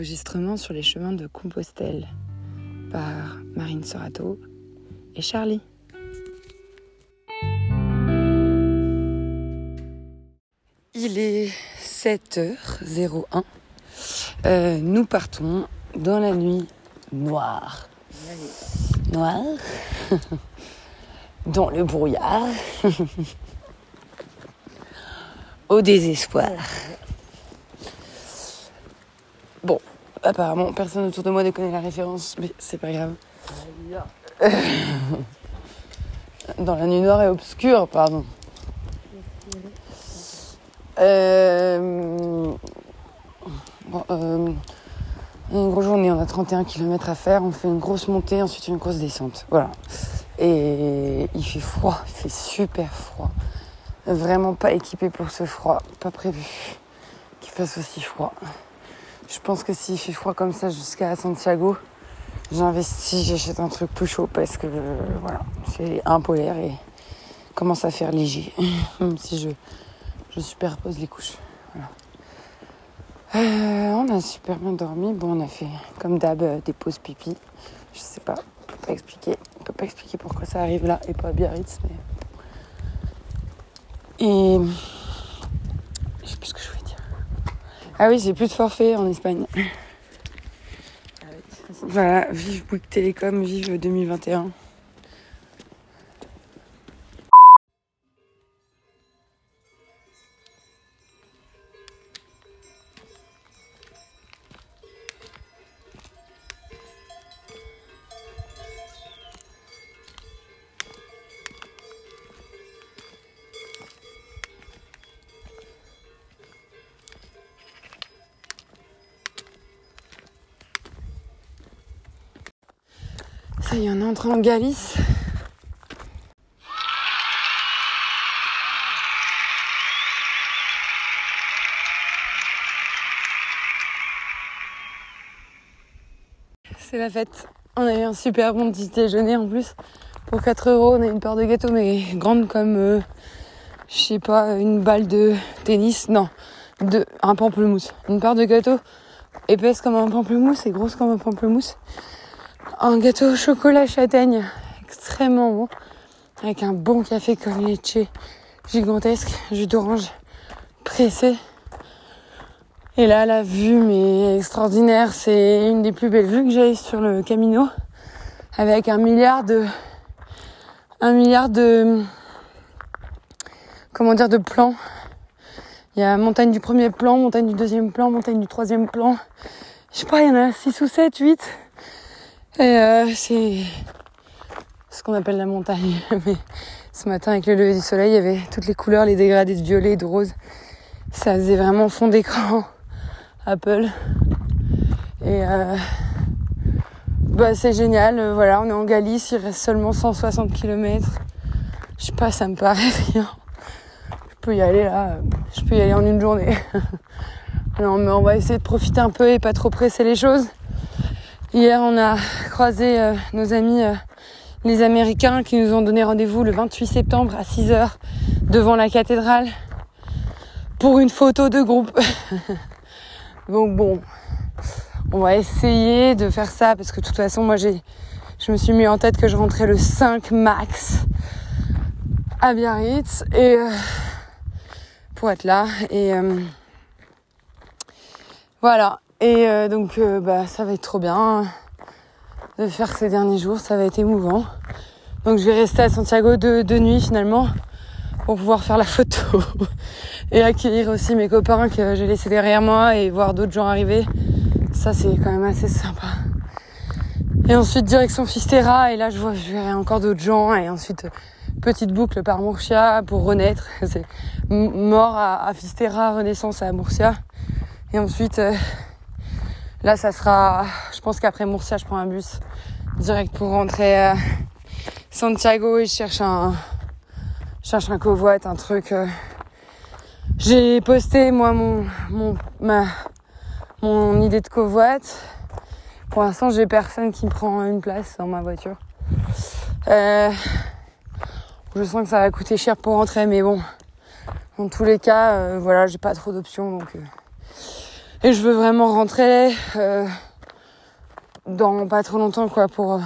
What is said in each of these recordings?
enregistrement sur les chemins de Compostelle par Marine Sorato et Charlie. Il est 7h01. Euh, nous partons dans la nuit noire. Noire. dans le brouillard. Au désespoir. Bon, apparemment, personne autour de moi ne connaît la référence, mais c'est pas grave. Dans la nuit noire et obscure, pardon. Euh, euh, une grosse journée, on a 31 km à faire, on fait une grosse montée, ensuite une grosse descente. Voilà. Et il fait froid, il fait super froid. Vraiment pas équipé pour ce froid, pas prévu qu'il fasse aussi froid. Je pense que s'il fait froid comme ça jusqu'à Santiago, j'investis, j'achète un truc plus chaud parce que voilà, c'est impolaire et commence à faire léger, même si je, je superpose les couches. Euh, on a super bien dormi. Bon, on a fait comme d'hab euh, des pauses pipi. Je sais pas, on peut pas expliquer. On peut pas expliquer pourquoi ça arrive là et pas à Biarritz, mais. Et. Je sais plus ce que je voulais. Ah oui, j'ai plus de forfait en Espagne. Voilà, vive Bouygues Télécom, vive 2021. Ça y est, on est entré en Galice. C'est la fête. On a eu un super bon petit déjeuner en plus. Pour 4 euros, on a une part de gâteau, mais grande comme, euh, je sais pas, une balle de tennis. Non, de, un pamplemousse. Une part de gâteau épaisse comme un pamplemousse et grosse comme un pamplemousse. Un gâteau au chocolat châtaigne, extrêmement bon, avec un bon café comme leche gigantesque, jus d'orange pressé. Et là, la vue, mais extraordinaire, c'est une des plus belles vues que j'ai sur le Camino, avec un milliard de, un milliard de, comment dire, de plans. Il y a montagne du premier plan, montagne du deuxième plan, montagne du troisième plan. Je sais pas, il y en a 6 ou 7, 8. Et euh, c'est ce qu'on appelle la montagne. Mais ce matin, avec le lever du soleil, il y avait toutes les couleurs, les dégradés de violet, de rose. Ça faisait vraiment fond d'écran Apple. Et euh, bah, c'est génial. Voilà, on est en Galice, il reste seulement 160 km. Je sais pas, ça me paraît rien. Je peux y aller là. Je peux y aller en une journée. non, mais on va essayer de profiter un peu et pas trop presser les choses. Hier, on a croisé euh, nos amis euh, les Américains qui nous ont donné rendez-vous le 28 septembre à 6h devant la cathédrale pour une photo de groupe. Donc bon, on va essayer de faire ça parce que de toute façon, moi j'ai je me suis mis en tête que je rentrais le 5 max à Biarritz et euh, pour être là et voilà et euh, donc, euh, bah, ça va être trop bien de faire ces derniers jours. Ça va être émouvant. Donc, je vais rester à Santiago de, de nuit finalement pour pouvoir faire la photo et accueillir aussi mes copains que j'ai laissés derrière moi et voir d'autres gens arriver. Ça, c'est quand même assez sympa. Et ensuite, direction Fistera. Et là, je vois, je verrai encore d'autres gens. Et ensuite, petite boucle par Murcia pour renaître. C'est mort à, à Fistera, renaissance à Murcia. Et ensuite, euh, Là, ça sera, je pense qu'après Murcia, je prends un bus direct pour rentrer à Santiago et je cherche un, je cherche un covoite, un truc. Euh. J'ai posté moi mon, mon, ma, mon idée de covoite. Pour l'instant, j'ai personne qui prend une place dans ma voiture. Euh, je sens que ça va coûter cher pour rentrer, mais bon, dans tous les cas, euh, voilà, j'ai pas trop d'options, donc Et je veux vraiment rentrer dans pas trop longtemps quoi pour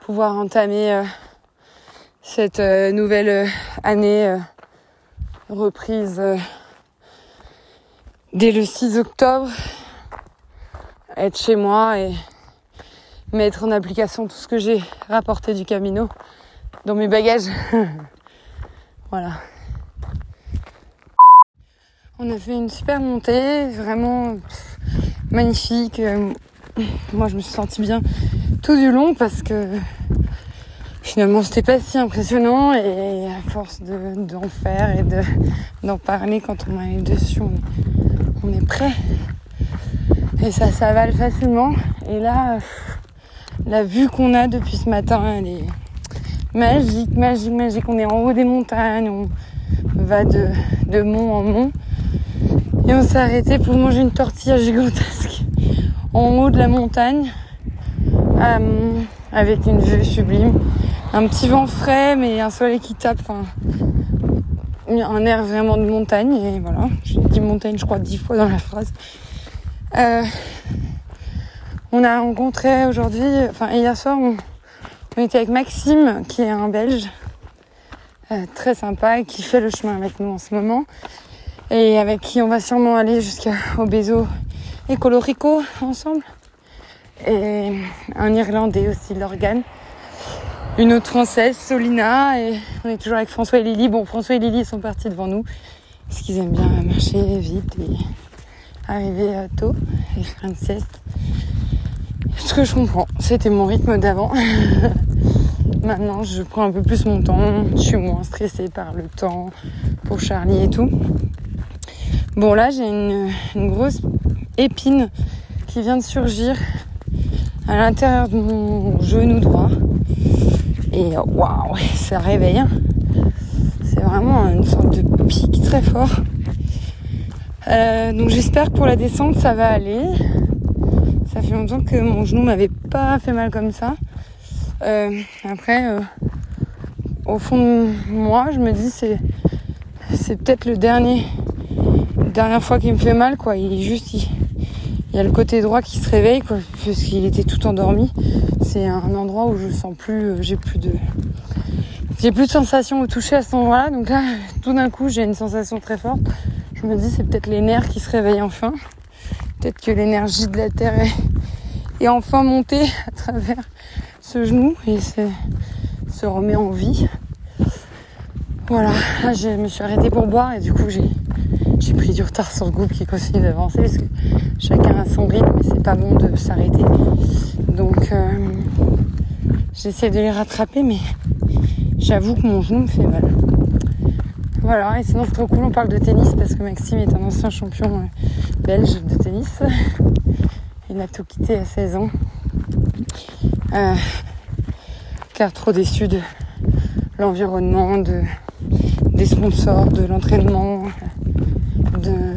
pouvoir entamer cette nouvelle année reprise dès le 6 octobre, être chez moi et mettre en application tout ce que j'ai rapporté du Camino dans mes bagages. voilà. On a fait une super montée, vraiment magnifique. Moi, je me suis sentie bien tout du long parce que finalement, c'était pas si impressionnant et à force d'en faire et d'en parler quand on est dessus, on est prêt. Et ça s'avale facilement. Et là, la vue qu'on a depuis ce matin, elle est magique, magique, magique. On est en haut des montagnes, on va de, de mont en mont. Et on s'est arrêté pour manger une tortilla gigantesque en haut de la montagne, euh, avec une vue sublime. Un petit vent frais, mais un soleil qui tape. Enfin, un air vraiment de montagne. Et voilà, j'ai dit montagne, je crois, dix fois dans la phrase. Euh, on a rencontré aujourd'hui, enfin hier soir, on, était avec Maxime, qui est un Belge, euh, très sympa, et qui fait le chemin avec nous en ce moment, et avec qui on va sûrement aller jusqu'au Bézo et Colorico ensemble, et un Irlandais aussi, Lorgan, une autre Française, Solina, et on est toujours avec François et Lily. Bon, François et Lily sont partis devant nous, parce qu'ils aiment bien marcher vite et arriver tôt et faire une sieste. Ce que je comprends, c'était mon rythme d'avant. Maintenant, je prends un peu plus mon temps, je suis moins stressée par le temps pour Charlie et tout. Bon, là, j'ai une, grosse épine qui vient de surgir à l'intérieur de mon genou droit. Et waouh, ça réveille. Hein. C'est vraiment une sorte de pic très fort. Euh, donc j'espère que pour la descente ça va aller. Ça fait longtemps que mon genou m'avait pas fait mal comme ça. Euh, après, euh, au fond moi, je me dis c'est c'est peut-être le dernier dernière fois qu'il me fait mal quoi. Il est juste il, y a le côté droit qui se réveille quoi parce qu'il était tout endormi. C'est un endroit où je sens plus j'ai plus de j'ai plus de sensation au toucher à ce endroit-là. Donc là, tout d'un coup, j'ai une sensation très forte. Je me dis c'est peut-être les nerfs qui se réveillent enfin. Peut-être que l'énergie de la terre est, enfin montée à travers ce genou et se, remet en vie. Voilà, là je me suis arrêtée pour boire et du coup j'ai, j'ai pris du retard sur le groupe qui continue d'avancer parce que chacun a son rythme et c'est pas bon de s'arrêter. Donc euh, j'essaie de les rattraper mais j'avoue que mon genou me fait mal. Voilà, et sinon c'est trop cool, on parle de tennis parce que Maxime est un ancien champion euh, belge de tennis. Il a tout quitté à 16 ans. Euh, car trop déçu de l'environnement, de, des sponsors, de l'entraînement, de,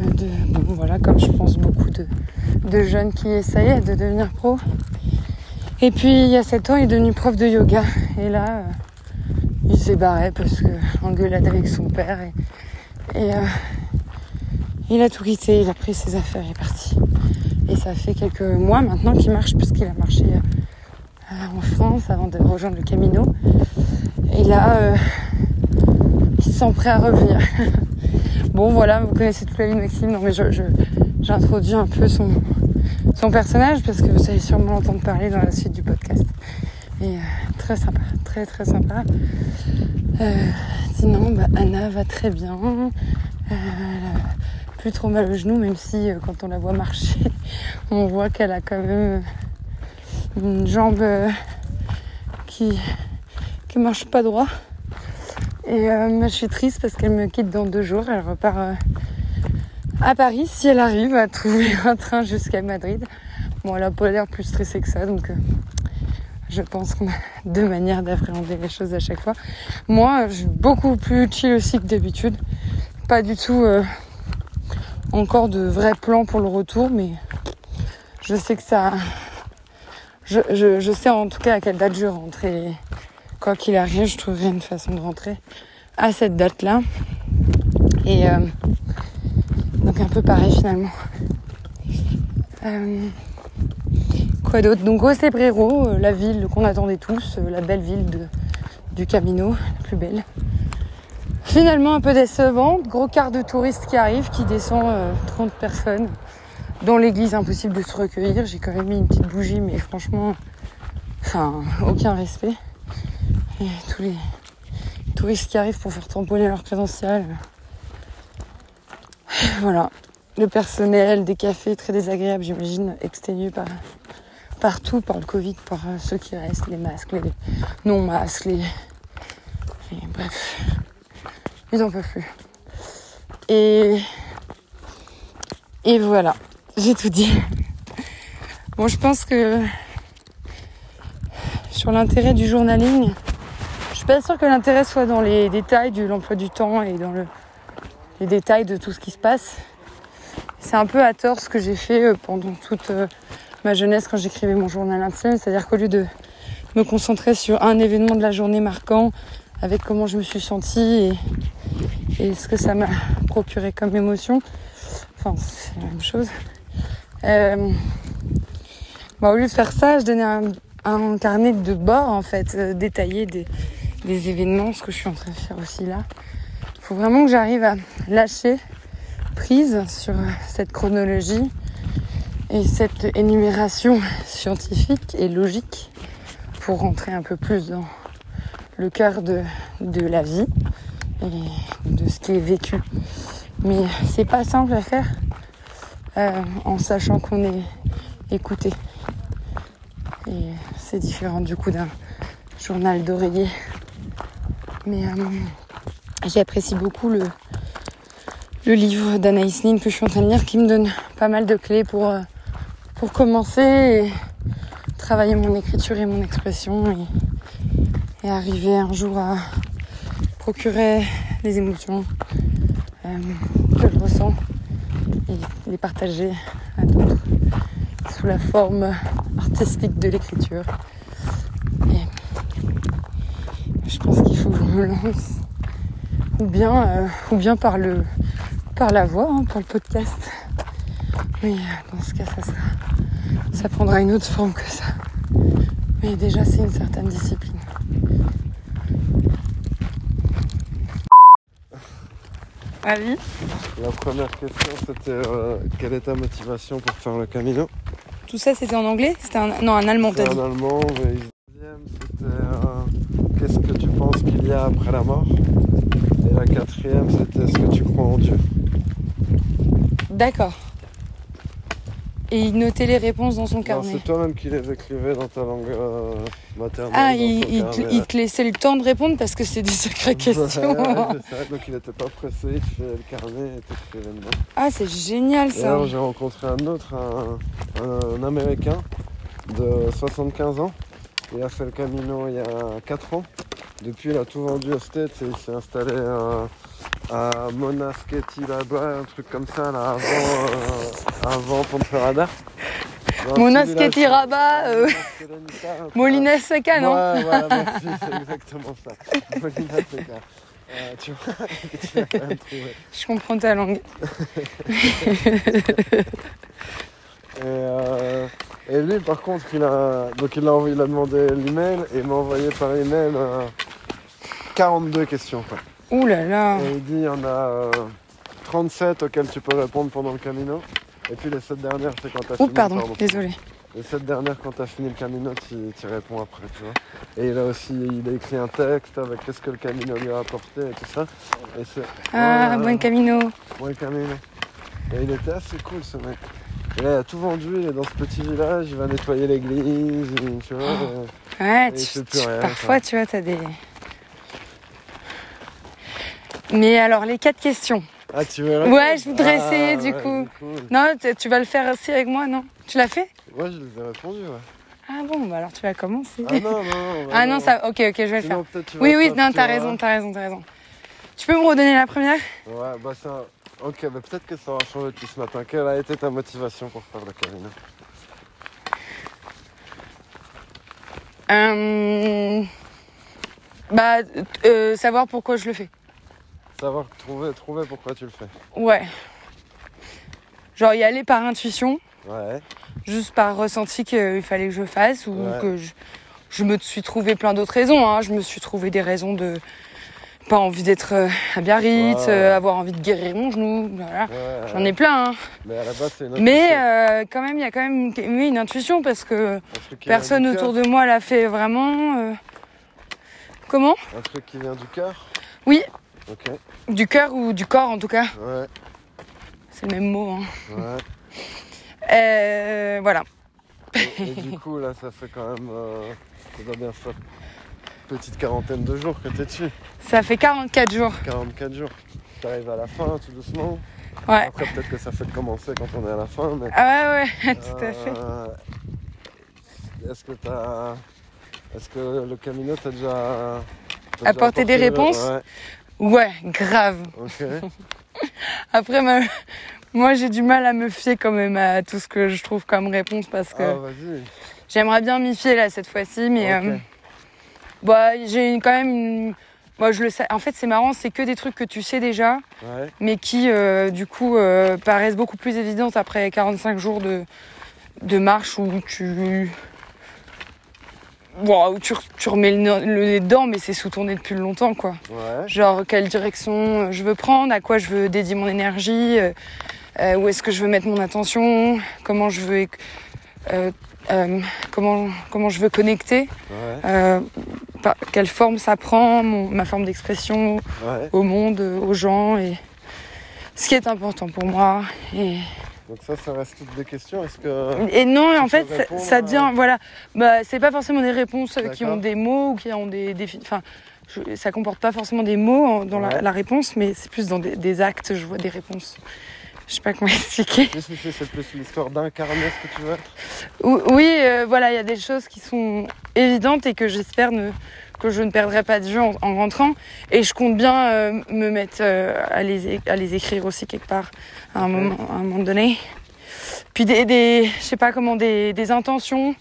voilà, comme je pense beaucoup de, jeunes qui essayaient de devenir pro. Et puis il y a 7 ans, il est devenu prof de yoga. Et là, euh, il s'est barré parce que engueulade avec son père et, euh, il a tout quitté, il a pris ses affaires, il est parti. Et ça fait quelques mois maintenant qu'il marche puisqu'il a marché euh, en France avant de rejoindre le Camino. Et là, il se sent prêt à revenir. bon voilà, vous connaissez toute la vie Maxime, non mais je, j'introduis un peu son, son personnage parce que vous allez sûrement l'entendre parler dans la suite du podcast. Et très sympa, très très sympa. Euh, sinon, bah, Anna va très bien. Euh, elle a plus trop mal au genou, même si euh, quand on la voit marcher, on voit qu'elle a quand même une jambe qui qui marche pas droit. Et je suis triste parce qu'elle me quitte dans deux jours. Elle repart à Paris si elle arrive à trouver un train jusqu'à Madrid. Bon, elle a pas l'air plus stressée que ça, donc je pense qu'on a deux manières d'appréhender les choses à chaque fois. Moi, je suis beaucoup plus chill aussi que d'habitude. Pas du tout euh, encore de vrais plans pour le retour, mais je sais que ça. Je, sais en tout cas à quelle date je rentre et quoi qu'il arrive, je trouverai une façon de rentrer à cette date-là. Et euh, donc un peu pareil finalement. Euh, quoi d'autre? Donc Ocebrero, euh, la ville qu'on attendait tous, la belle ville du Camino, la plus belle. Finalement un peu décevante, gros quart de touristes qui arrivent, qui descend 30 personnes. Dans l'église, impossible de se recueillir. J'ai quand même mis une petite bougie, mais franchement, enfin, aucun respect. Tous les touristes qui arrivent pour faire tamponner leur crédential. Voilà. Le personnel des cafés très désagréable, j'imagine, exténué par partout par le Covid, par euh, ceux qui restent, les masques, les non-masques, les... Bref, ils n'en peuvent plus. Et... Et voilà, j'ai tout dit. Bon, je pense que sur l'intérêt du journaling, suis pas sûre que l'intérêt soit dans les détails de l'emploi du temps et dans le, les détails de tout ce qui se passe. C'est un peu à tort ce que j'ai fait euh, pendant toute euh, ma jeunesse quand j'écrivais mon journal intime, c'est-à-dire qu'au lieu de me concentrer sur un événement de la journée marquant, avec comment je me suis sentie et, ce que ça m'a procuré comme émotion, enfin c'est la même chose. Euh, bah, au lieu de faire ça, je donnais un, carnet de bord en fait, détaillé des, des événements, ce que je suis en train de faire aussi là. Il faut vraiment que j'arrive à lâcher prise sur cette chronologie et cette énumération scientifique et logique pour rentrer un peu plus dans le cœur de, de la vie et de ce qui est vécu. Mais c'est pas simple à faire euh, en sachant qu'on est écouté. Et c'est différent du coup d'un journal d'oreiller. Mais euh, j'apprécie beaucoup le, livre d'Anaïs Nin que je suis en train de lire qui me donne pas mal de clés pour, euh, pour commencer et travailler mon écriture et mon expression et, arriver un jour à procurer les émotions euh, que je ressens et les partager à d'autres sous la forme artistique de l'écriture. Je pense qu'il faut que je me lance ou bien, euh, ou bien par le par la voix, hein, par le podcast. Mais euh, dans ce cas, ça, ça prendra une autre forme que ça. Mais déjà, c'est une certaine discipline. Ali La première question, c'était euh, quelle est ta motivation pour faire le Camino? Tout ça, c'était en anglais? C'était un... Non, un allemand, t'as dit. En allemand, mais deuxième, c'était euh, qu'est-ce que tu penses qu'il y a après la mort? Et la quatrième, c'était est-ce que tu crois en Dieu D'accord. Et il notait les réponses dans son carnet. C'est toi-même qui les écrivais dans ta langue euh, maternelle. Ah, il, te, laissait le temps de répondre parce que c'est des sacrées questions. donc il n'était pas pressé, il fait le carnet et t'écrivais dedans. Ah, c'est génial ça. alors j'ai rencontré un autre, un, Américain de 75 ans. Il a fait le Camino il y a 4 ans. Depuis, il a tout vendu au States et il s'est installé à Monasketi là-bas, un truc comme ça, là, avant, euh, avant Ponferrada. Monasketi Rabat, euh... Molina Seca, non Ouais, voilà, merci, c'est exactement ça. Molina Seca. Euh, tu vois, tu l'as quand même trouvé. Je comprends ta langue. et, euh, et, lui, par contre, il a, donc il a, il a demandé l'email et il m'a envoyé par email 42 questions. Quoi. Ouh là là Et il dit il y en a 37 euh, auxquelles tu peux répondre pendant le camino. Et puis les 7 dernières, c'est quand tu as fini. pardon, désolé. Les 7 dernières, quand tu as fini le camino, tu, réponds après, tu vois. Et il a aussi il a écrit un texte avec qu'est-ce que le camino lui a apporté et tout ça. Et ah, bon camino Bon camino. Et il était assez cool ce mec. Et là, il a tout vendu, il est dans ce petit village, il va nettoyer l'église, tu vois. ouais, parfois, tu vois, t'as des... Mais alors, les quatre questions. Ah, tu veux Ouais, je voudrais ah, essayer du coup. Non, tu vas le faire aussi avec moi, non? Tu l'as fait? Ouais, je les ai répondu, ouais. Ah bon, bah alors tu vas commencer. Ah non, non, Ah non, ça, ok, ok, je vais le faire. Oui, oui, non, t'as raison, t'as raison, t'as raison. Tu peux me redonner la première? Ouais, bah ça. Ok, bah peut-être que ça va changer depuis ce matin. Quelle a été ta motivation pour faire le Camino euh... Bah, euh, savoir pourquoi je le fais. Savoir trouver, trouver pourquoi tu le fais. Ouais. Genre y aller par intuition. Ouais. juste par ressenti qu'il fallait que je fasse ou Ouais. que je, je me suis trouvé plein d'autres raisons. hein. Je me suis trouvé des raisons de pas envie d'être euh, à Biarritz, Ouais. euh, avoir envie de guérir mon genou. Voilà. ouais, J'en ai plein. hein. Mais à la base, c'est une Mais intuition. euh, quand même, il y a quand même une, oui, une intuition parce que personne autour de moi l'a fait vraiment. Comment? Un truc qui vient du cœur? Oui. Du cœur ou du corps en tout cas. Ouais. C'est le même mot. hein. Ouais. Euh, voilà. Et, et du coup, là, ça fait quand même. euh, ça doit bien faire petite quarantaine de jours que t'es dessus. Ça fait 44 jours. 44 jours. T'arrives à la fin, tout doucement. Ouais. Après, peut-être que ça fait commencer quand on est à la fin, mais. Ah ouais, ouais, tout à fait. Euh, Est-ce que t'as. Est-ce que le Camino t'a déjà. Apporté des réponses Ouais, Ouais, grave. Après, ma- moi, j'ai du mal à me fier quand même à tout ce que je trouve comme réponse parce que Ah, j'aimerais bien m'y fier là cette fois-ci, mais euh, bah, j'ai quand même une. Moi, je le sais. En fait, c'est marrant, c'est que des trucs que tu sais déjà, Ouais, mais qui, euh, du coup, euh, paraissent beaucoup plus évidentes après 45 jours de, de marche où tu. Bon, où tu, tu remets le, nez- le nez dedans, mais c'est sous ton nez depuis longtemps, quoi. ouais. Genre, quelle direction je veux prendre, à quoi je veux dédier mon énergie, euh, euh, où est-ce que je veux mettre mon attention, comment je veux, euh, euh, comment, comment je veux connecter, Ouais, euh, par- quelle forme ça prend, mon- ma forme d'expression ouais. au monde, euh, aux gens, et ce qui est important pour moi. Et, Donc, ça, ça reste toutes des questions. Est-ce que. et non, en fait, ça, ça à- devient, voilà, bah, c'est pas forcément des réponses qui ont des mots ou qui ont des, des enfin, je- ça comporte pas forcément des mots en- dans la, réponse, mais c'est plus dans des, des actes, je vois des réponses. Je sais pas comment expliquer. C'est plus l'histoire d'incarner ce que tu veux? Oui, euh, voilà, il y a des choses qui sont évidentes et que j'espère ne, que je ne perdrai pas de vue en, en rentrant. Et je compte bien euh, me mettre euh, à, les, à les écrire aussi quelque part à un, moment, à un moment donné. Puis des, des je sais pas comment, des, des intentions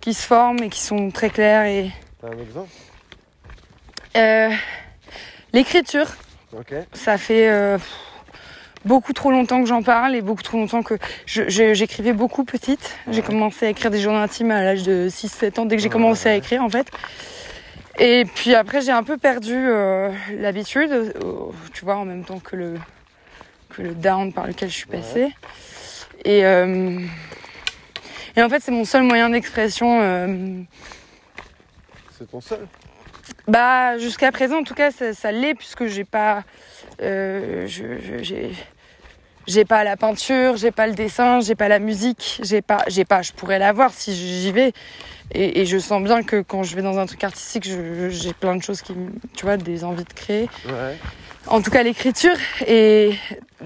qui se forment et qui sont très claires. Et T'as un exemple? L'écriture, Ok. ça fait beaucoup trop longtemps que j'en parle et beaucoup trop longtemps que j'écrivais beaucoup petite. J'ai commencé à écrire des journaux intimes à l'âge de 6-7 ans, dès que j'ai commencé à écrire en fait. Et puis après, j'ai un peu perdu euh, l'habitude, euh, tu vois, en même temps que le, que le down par lequel je suis passée. Et, euh, et en fait, c'est mon seul moyen d'expression. euh, C'est ton seul? Bah, jusqu'à présent, en tout cas, ça, ça l'est puisque j'ai pas, euh, j'ai, j'ai pas la peinture, j'ai pas le dessin, j'ai pas la musique, j'ai pas, j'ai pas. Je pourrais l'avoir si j'y vais. Et, et je sens bien que quand je vais dans un truc artistique, j'ai plein de choses qui, tu vois, des envies de créer. Ouais. En tout cas, l'écriture et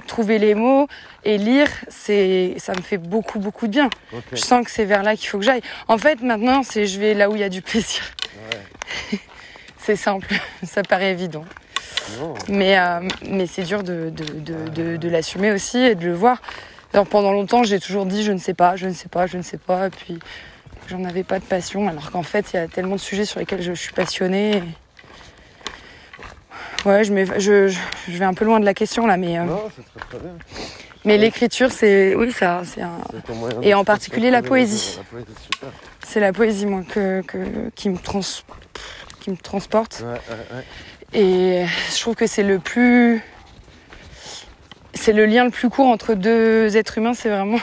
trouver les mots et lire, c'est, ça me fait beaucoup, beaucoup de bien. Je sens que c'est vers là qu'il faut que j'aille. En fait, maintenant, c'est je vais là où il y a du plaisir. Ouais. C'est simple, ça paraît évident. Non. Mais, euh, mais c'est dur de, de, de, de, de l'assumer aussi et de le voir. Alors, pendant longtemps, j'ai toujours dit je ne sais pas, je ne sais pas, je ne sais pas. Et puis, j'en avais pas de passion. Alors qu'en fait, il y a tellement de sujets sur lesquels je suis passionnée. et- Ouais, je, je, je, vais un peu loin de la question là, mais, euh, Non, c'est très très bien. mais l'écriture, c'est. Oui, ça, c'est un. Et en particulier la poésie. C'est la poésie, moi, que, que, qui, me trans, qui me transporte. Ouais, ouais, ouais. Et je trouve que c'est le plus. C'est le lien le plus court entre deux êtres humains, c'est vraiment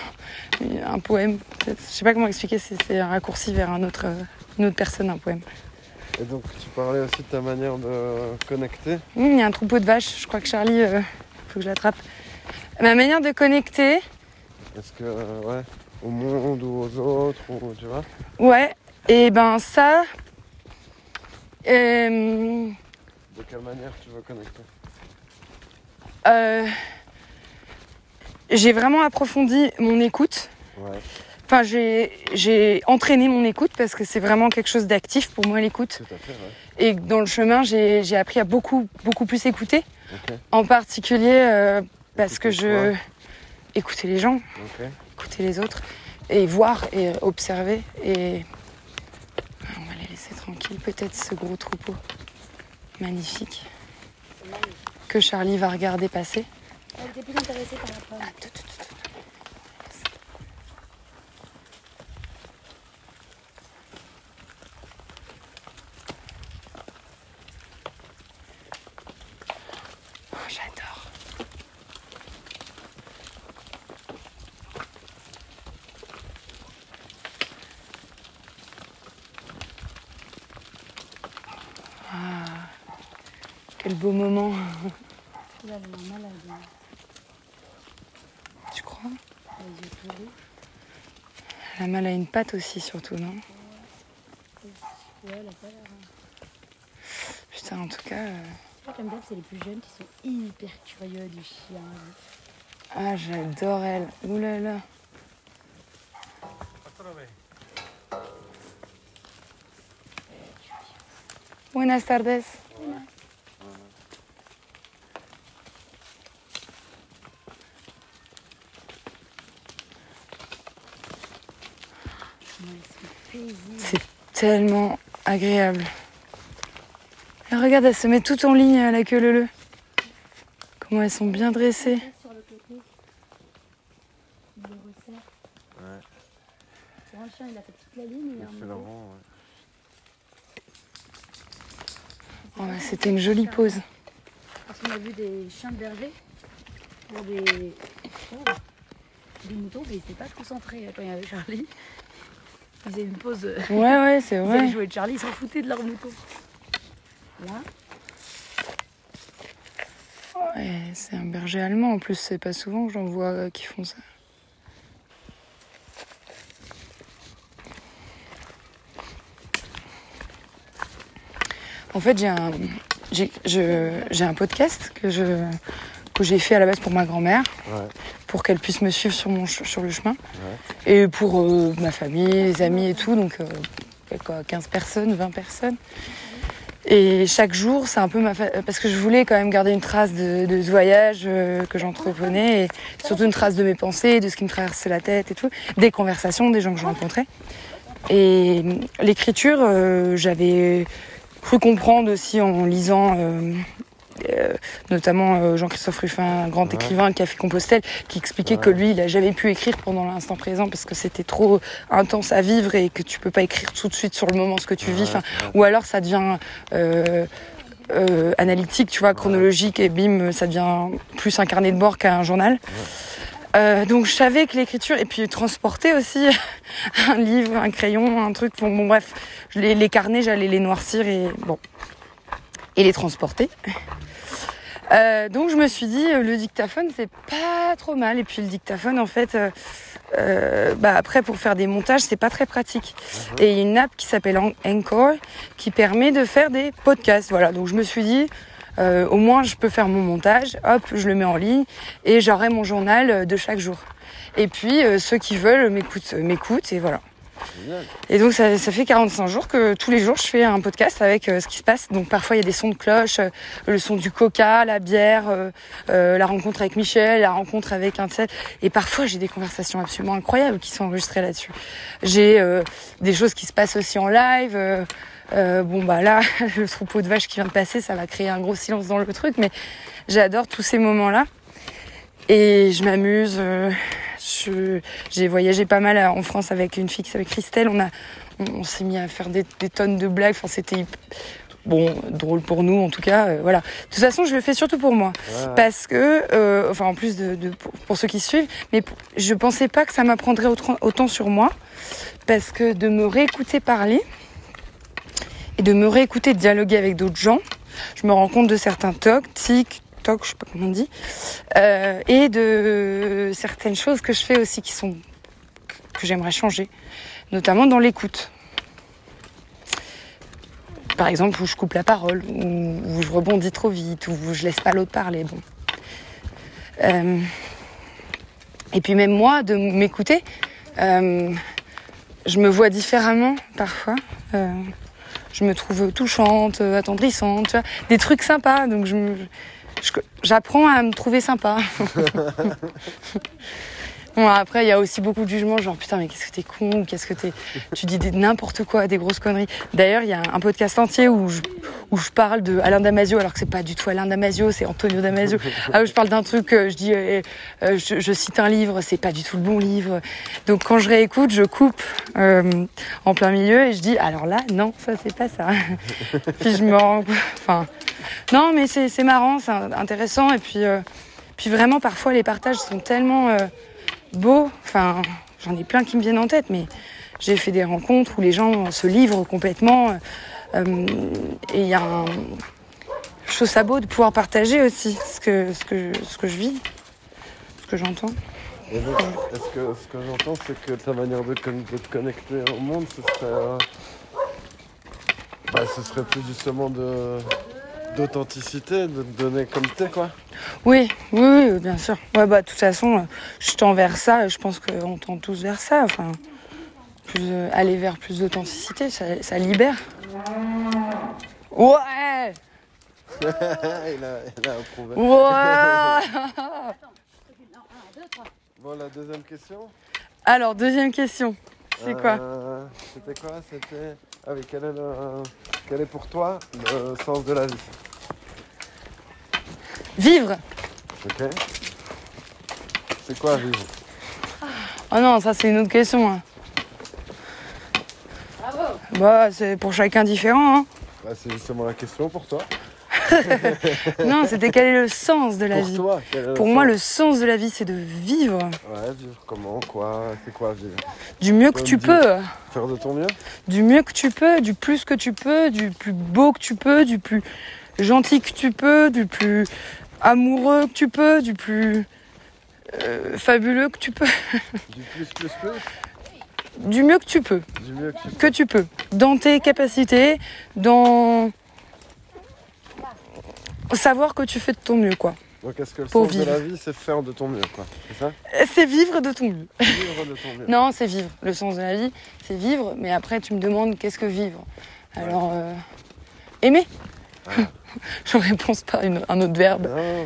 un poème. Je sais pas comment expliquer, c'est un raccourci vers un autre, une autre personne, un poème. Et donc, tu parlais aussi de ta manière de connecter. Hum, Il y a un troupeau de vaches, je crois que Charlie, euh, faut que je l'attrape. Ma manière de connecter, Est-ce que, ouais, au monde ou aux autres, ou tu vois? Ouais, et ben ça. Euh, De quelle manière tu veux connecter euh, j'ai vraiment approfondi mon écoute. Ouais, Enfin, j'ai entraîné mon écoute parce que c'est vraiment quelque chose d'actif pour moi l'écoute. ouais. Et dans le chemin, j'ai appris à beaucoup beaucoup plus écouter. En particulier euh, parce que je écouter les gens, ok. écouter les autres et voir et observer et on va les laisser tranquilles. Peut-être ce gros troupeau magnifique que Charlie va regarder passer. Elle était plus intéressée par la pomme. Ah, tout, tout, tout, tout. Quel beau moment. Elle a l'air malade. hein. Tu crois Les yeux tout rouges. La mal a une patte aussi, surtout, non Ouais. Putain, en tout cas. euh, c'est les plus jeunes qui sont hyper curieux du chien. Ah, j'adore elle. Ouh là là. Buenas tardes. Ouais, ils sont paisibles. C'est tellement agréable. Et regarde, elle se met tout en ligne à la queue leu Comment elles sont bien dressées. Il a fait toute la ligne. Ouais. Oh, bah, C'était une jolie pose. Parce qu'on a vu des chiens de berger des, oh, des moutons, mais ils n'étaient pas concentrés quand il y avait Charlie. Ils faisaient une pause. euh, Ouais, ouais, c'est Ils vrai. allaient jouer Charlie, ils s'en foutaient de leur mouton. Là, Ouais, c'est un berger allemand en plus, c'est pas souvent que j'en vois euh, qui font ça. En fait, j'ai un, j'ai, je- j'ai un podcast que, je, que j'ai fait à la base pour ma grand-mère, Ouais. Pour qu'elle puisse me suivre sur, mon, sur le chemin, et pour euh, ma famille, les amis et tout, donc euh, il y a quoi, 15 personnes, 20 personnes. Et chaque jour, c'est un peu ma fa- parce que je voulais quand même garder une trace de, de ce voyage euh, que j'entreprenais et surtout une trace de mes pensées, de ce qui me traversait la tête et tout, des conversations, des gens que je rencontrais. Et euh, l'écriture, euh, j'avais cru comprendre aussi en lisant euh, notamment euh, Jean-Christophe Ruffin, un grand Ouais. écrivain qui a fait Compostelle, qui expliquait Ouais. que lui, il n'a jamais pu écrire pendant l'instant présent parce que c'était trop intense à vivre et que tu peux pas écrire tout de suite sur le moment ce que tu vis. Ouais, ou alors ça devient euh, analytique, tu vois, chronologique, et bim, ça devient plus un carnet de bord qu'un journal. Euh, donc je savais que l'écriture, et puis transporter aussi un livre, un crayon, un truc, bon, bon bref, les carnets, j'allais les noircir et bon, et les transporter. Euh, donc je me suis dit, euh, le dictaphone, c'est pas trop mal. Et puis le dictaphone, en fait, euh, bah après pour faire des montages, c'est pas très pratique. Et il y a une app qui s'appelle Anchor qui permet de faire des podcasts. Voilà, donc je me suis dit, euh, au moins je peux faire mon montage, hop, je le mets en ligne et j'aurai mon journal de chaque jour. Et puis ceux qui veulent m'écoutent, m'écoutent et voilà. Et donc ça, fait 45 jours que tous les jours je fais un podcast avec euh, ce qui se passe. Donc parfois il y a des sons de cloche, euh, le son du coca, la bière, euh, la rencontre avec Michel, la rencontre avec un tel. Et parfois j'ai des conversations absolument incroyables qui sont enregistrées là-dessus. J'ai des choses qui se passent aussi en live. bon bah là, le troupeau de vaches qui vient de passer, ça va créer un gros silence dans le truc, mais j'adore tous ces moments-là. Et je m'amuse. Euh, J'ai voyagé pas mal en France avec une fille qui s'appelle Christelle. On, a, on, on s'est mis à faire des, des tonnes de blagues. Enfin, c'était bon, drôle pour nous en tout cas. euh, voilà. De toute façon, je le fais surtout pour moi. Ouais. Parce que, euh, enfin, en plus de, de- pour, pour ceux qui suivent, mais je pensais pas que ça m'apprendrait autant, autant sur moi. Parce que de me réécouter parler et de me réécouter dialoguer avec d'autres gens, je me rends compte de certains tocs, tics, je sais pas comment on dit, euh, et de certaines choses que je fais aussi qui sont que j'aimerais changer, notamment dans l'écoute. Par exemple, où je coupe la parole, où, je rebondis trop vite, où je laisse pas l'autre parler. Bon. Euh, et puis même moi, de m'écouter, euh, je me vois différemment parfois. Je me trouve touchante, attendrissante, des trucs sympas. Donc je- j'apprends à me trouver sympa. Bon, après, il y a aussi beaucoup de jugements, genre putain, mais qu'est-ce que t'es con, ou qu'est-ce que t'es. Tu dis des- n'importe quoi, des grosses conneries. D'ailleurs, il y a un podcast entier où je, où je parle de Alain Damasio, alors que c'est pas du tout Alain Damasio, c'est Antonio Damasio. Ah, je parle d'un truc, euh, je dis, euh, euh, je, cite un livre, c'est pas du tout le bon livre. Donc quand je réécoute, je coupe en plein milieu et je dis, alors là, non, ça c'est pas ça. puis je me. Enfin, non, mais c'est marrant, c'est intéressant. Et puis, puis vraiment, parfois, les partages sont tellement. Beau. Enfin, j'en ai plein qui me viennent en tête, mais j'ai fait des rencontres où les gens se livrent complètement. euh, et il y a un. Je trouve ça beau de pouvoir partager aussi ce que, ce que, ce que je vis, ce que j'entends. Est-ce que ce que j'entends, c'est que ta manière de te connecter au monde, ce serait, euh, bah, ce serait plus justement de d'authenticité, de te donner comme t'es, quoi. Oui, oui, oui, bien sûr. Ouais, bah, de toute façon, euh, je tends vers ça et je pense qu'on tend tous vers ça. Enfin, plus, euh, aller vers plus d'authenticité, ça, ça libère. Ouais! il, a, il a approuvé. Ouais! Bon, la deuxième question? Alors, deuxième question. C'est quoi? Euh, C'était quoi? C'était. Ah oui, quel est, le, quel est pour toi le sens de la vie? Vivre! Ok C'est quoi vivre? Oh non, ça c'est une autre question. hein. Bah, c'est pour chacun différent. Hein. bah, C'est justement la question pour toi. Non, c'était quel est le sens de la pour vie toi, quel est Pour moi, sens le sens de la vie, c'est de vivre Ouais, vivre comment Quoi C'est quoi vivre du mieux que tu peux. Faire de ton mieux Du mieux que tu peux, du plus que tu peux, du plus beau que tu peux, du plus gentil que tu peux, du plus amoureux que tu peux, du plus euh, fabuleux que tu peux. Du plus, plus, plus Du mieux que tu peux. Du mieux que tu que tu peux, dans tes capacités, dans savoir que tu fais de ton mieux, quoi. Donc est-ce que le Pour sens de vivre. la vie, c'est faire de ton mieux, quoi C'est ça C'est vivre de ton mieux. Vivre de ton mieux. Non, c'est vivre. Le sens de la vie, c'est vivre. Mais après, tu me demandes qu'est-ce que vivre. Alors, euh, aimer. Je réponds par une- un autre verbe. Non, mais...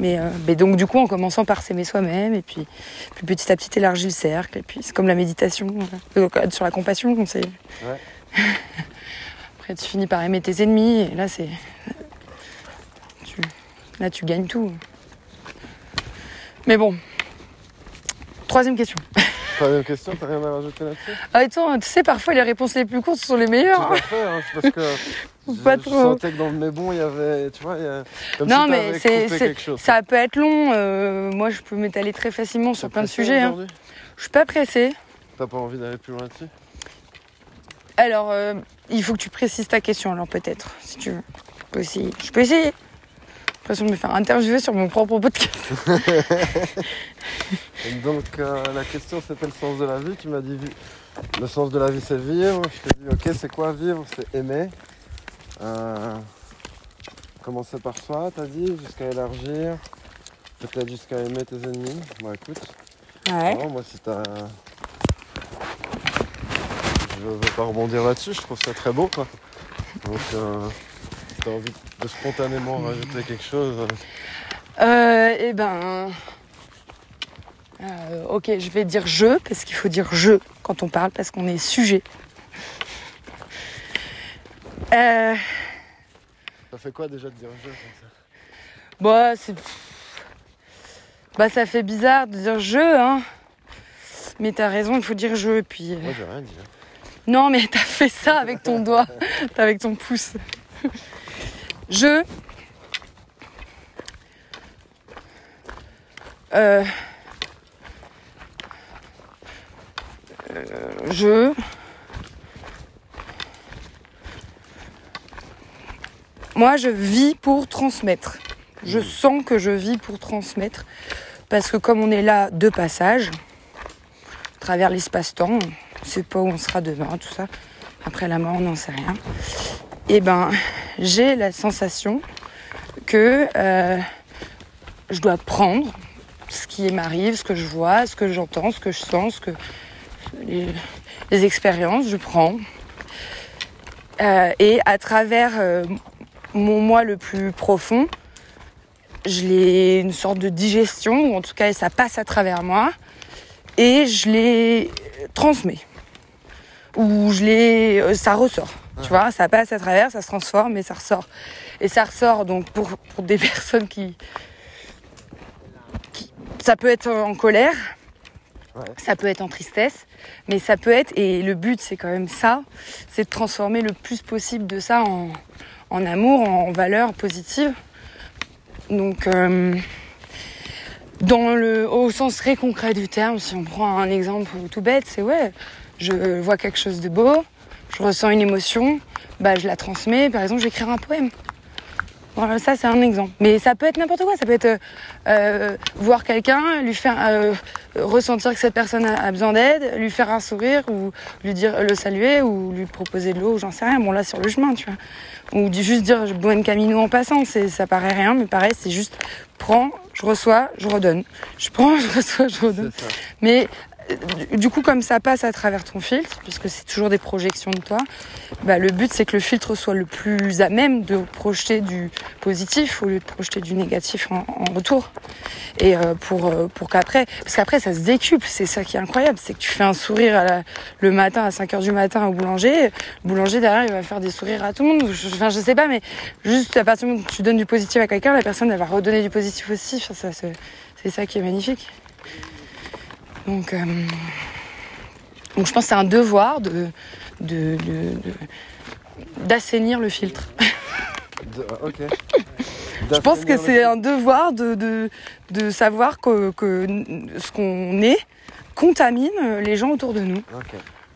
Mais, euh, mais donc, du coup, en commençant par s'aimer soi-même, et puis, puis petit à petit élargir le cercle. Et puis, c'est comme la méditation euh, sur la compassion. on sait. Ouais. Après, tu finis par aimer tes ennemis, et là, c'est. Tu... Là, tu gagnes tout. Mais bon. Troisième question. Troisième question, t'as rien à rajouter là-dessus? Ah, attends, tu sais, parfois, les réponses les plus courtes sont les meilleures. Tout à fait, hein, c'est parce que je, Pas je trop. sentais que dans le mais bon, il y avait, tu vois, il y a, comme Non, si mais c'est, ça peut être long. euh, moi, je peux m'étaler très facilement sur plein de sujets. hein. Je suis pas pressée. T'as pas envie d'aller plus loin dessus? Alors, euh, il faut que tu précises ta question, alors peut-être, si tu veux. Je peux essayer. Je peux essayer. J'ai l'impression de me faire interviewer sur mon propre podcast. Donc euh, la question c'était le sens de la vie. Tu m'as dit le sens de la vie c'est vivre. Je t'ai dit ok c'est quoi vivre? C'est aimer. Euh, commencer par soi, t'as dit, jusqu'à élargir. Peut-être jusqu'à aimer tes ennemis. Bon écoute, Ouais. moi si t'as. Je veux pas rebondir là-dessus, je trouve ça très beau quoi. Donc euh, si t'as envie de spontanément rajouter quelque chose. euh, Euh, eh ben. euh, ok, je vais dire je, parce qu'il faut dire je quand on parle, parce qu'on est sujet. Euh, Ça fait quoi déjà de dire je comme ça? Bah, c'est. Bah, ça fait bizarre de dire je, hein. Mais t'as raison, il faut dire je, puis. euh, Moi j'ai rien dit. hein. Non, mais t'as fait ça avec ton doigt, avec ton pouce. Je. Euh, euh, je. Moi, je vis pour transmettre. Je sens que je vis pour transmettre. Parce que comme on est là de passage, à travers l'espace-temps, on sait pas où on sera demain, tout ça. Après la mort, on n'en sait rien. Et ben, j'ai la sensation que euh, je dois prendre ce qui m'arrive, ce que je vois, ce que j'entends, ce que je sens, que les, expériences, je prends. Euh, et à travers euh, mon moi le plus profond, je l'ai une sorte de digestion, ou en tout cas ça passe à travers moi, et je les transmets. Ou je les. euh, ça ressort. Tu vois, ça passe à travers, ça se transforme et ça ressort. Et ça ressort donc pour, pour des personnes qui, qui. Ça peut être en colère, Ouais. ça peut être en tristesse, mais ça peut être, et le but c'est quand même ça, c'est de transformer le plus possible de ça en, en amour, en valeur positive. Donc, euh, dans le, au sens très concret du terme, si on prend un exemple tout bête, c'est ouais, je vois quelque chose de beau, je ressens une émotion, bah, je la transmets. Par exemple, écrire un poème. Voilà, ça c'est un exemple. Mais ça peut être n'importe quoi. Ça peut être euh, euh, voir quelqu'un, lui faire euh, ressentir que cette personne a, besoin d'aide, lui faire un sourire ou lui dire le saluer ou lui proposer de l'eau, j'en sais rien. Bon là sur le chemin, tu vois. Ou juste dire buen camino en passant. Ça paraît rien, mais pareil, c'est juste prends, je reçois, je redonne. Je prends, je reçois, je redonne. Mais du- coup, comme ça passe à travers ton filtre, puisque c'est toujours des projections de toi, bah, le but c'est que le filtre soit le plus à même de projeter du positif au lieu de projeter du négatif en, retour. Et euh, pour euh, pour qu'après, parce qu'après ça se décuple, c'est ça qui est incroyable, c'est que tu fais un sourire le matin à 5 heures du matin au boulanger, le boulanger derrière il va faire des sourires à tout le monde. Enfin je sais pas, mais juste à partir du moment où tu donnes du positif à quelqu'un, la personne elle va redonner du positif aussi. Ça, c'est ça qui est magnifique. Donc, euh, donc je pense que c'est un devoir de, d'assainir le filtre. De- ah, ok. Je pense que c'est un devoir de, de, de savoir que, que ce qu'on est contamine les gens autour de nous.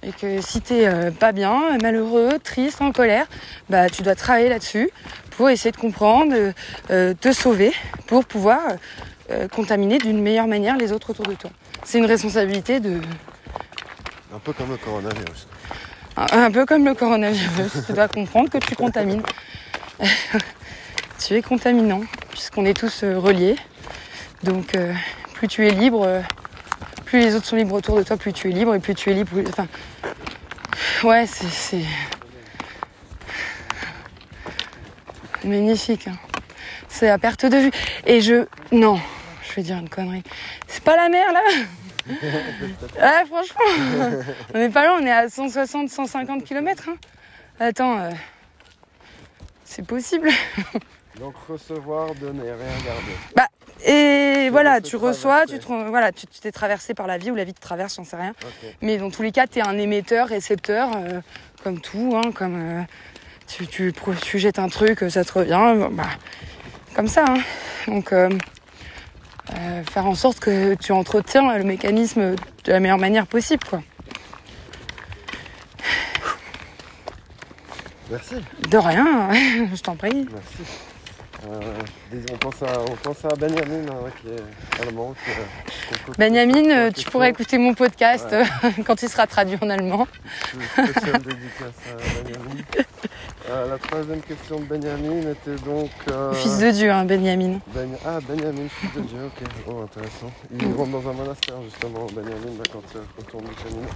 Et que si t'es euh, pas bien, malheureux, triste, en colère, bah tu dois travailler là-dessus pour essayer de comprendre, euh, euh, te sauver, pour pouvoir euh, contaminer d'une meilleure manière les autres autour de toi. C'est une responsabilité de, Un peu comme le coronavirus. Un, un peu comme le coronavirus, tu dois comprendre que tu contamines. tu es contaminant, puisqu'on est tous euh, reliés. Donc, euh, plus tu es libre, euh, plus les autres sont libres autour de toi, plus tu es libre, et plus tu es libre. plus- Enfin, ouais, c'est. magnifique. hein. C'est à perte de vue. Et je. Non, vais dire une connerie. C'est pas la mer, là Ah, franchement, on n'est pas loin, on est à 160, 150 km. Attends, euh, c'est possible. Donc recevoir, donner, rien garder. Et voilà, tu reçois, tu te, voilà, tu t'es traversé par la vie ou la vie te traverse, j'en sais rien. Mais dans tous les cas, tu es un émetteur, récepteur, euh, comme tout, hein, comme euh, tu, tu, tu jettes un truc, ça te revient, bah, comme ça. hein. Donc, euh, faire en sorte que tu entretiens le mécanisme de la meilleure manière possible, quoi. Merci. De rien, je t'en prie. Merci. Euh, on, pense à, on pense à Benjamin hein, qui est allemand. Qui, euh, Benjamin, tu pourrais écouter mon podcast Ouais. quand il sera traduit en allemand. Dédicace à Benjamin. Euh, la troisième question de Benjamin était donc. euh, Fils de Dieu, hein, Benjamin. Ben- Ah, Benjamin, fils de Dieu, ok. Oh, intéressant. Il rentre dans un monastère, justement, Benjamin, là, quand il retourne du chemin.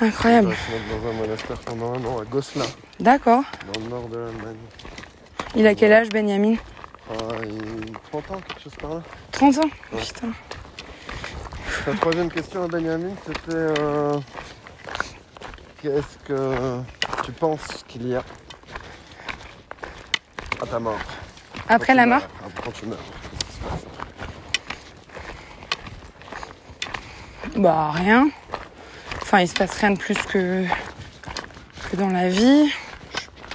Incroyable. Il va se mettre dans un monastère pendant un an à Goslar, D'accord. dans le nord de l'Allemagne. Il a quel âge, Benjamin? Ah, il... 30 ans, quelque chose par là. 30 ans? Ouais. Putain. La troisième question à Benjamin, c'était euh, qu'est-ce que tu penses qu'il y a? À ta mort Après Quand la mort meurs. Quand tu meurs. Bah rien. Enfin, il se passe rien de plus que, que dans la vie.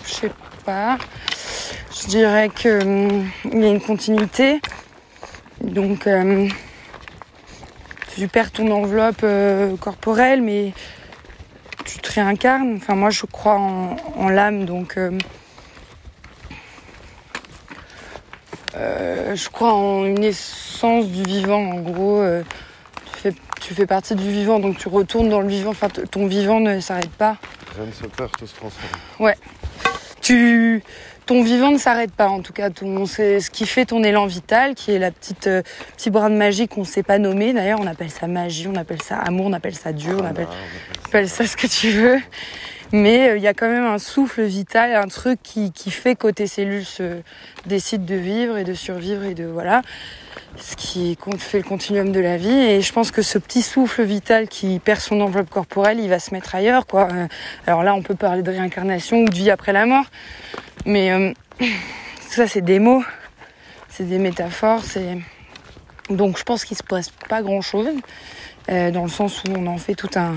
Je sais pas. Je dirais que hum, il y a une continuité. Donc, tu perds ton enveloppe euh, corporelle, mais tu te réincarnes. Enfin, moi, je crois en, en l'âme, donc. euh, euh, je crois en une essence du vivant, en gros. euh, tu fais, tu fais partie du vivant, donc tu retournes dans le vivant. Enfin, ton vivant ne s'arrête pas. Rien ne se perd, tout se transforme. Tu, ton vivant ne s'arrête pas. En tout cas, ton, c'est ce qui fait ton élan vital, qui est la petite euh, petit brin de magie qu'on ne sait pas nommer. D'ailleurs, on appelle ça magie, on appelle ça amour, on appelle ça Dieu, on Ah, appelle, on appelle appelle ça ce que tu veux. Mais euh, il y a quand même un souffle vital, un truc qui, qui fait tes cellules se décident de vivre et de survivre et de voilà, ce qui fait le continuum de la vie. Et je pense que ce petit souffle vital qui perd son enveloppe corporelle, il va se mettre ailleurs. Euh, Alors là, on peut parler de réincarnation ou de vie après la mort, mais euh, ça, c'est des mots, c'est des métaphores, donc je pense qu'il se passe pas grand chose dans le sens où on en fait tout un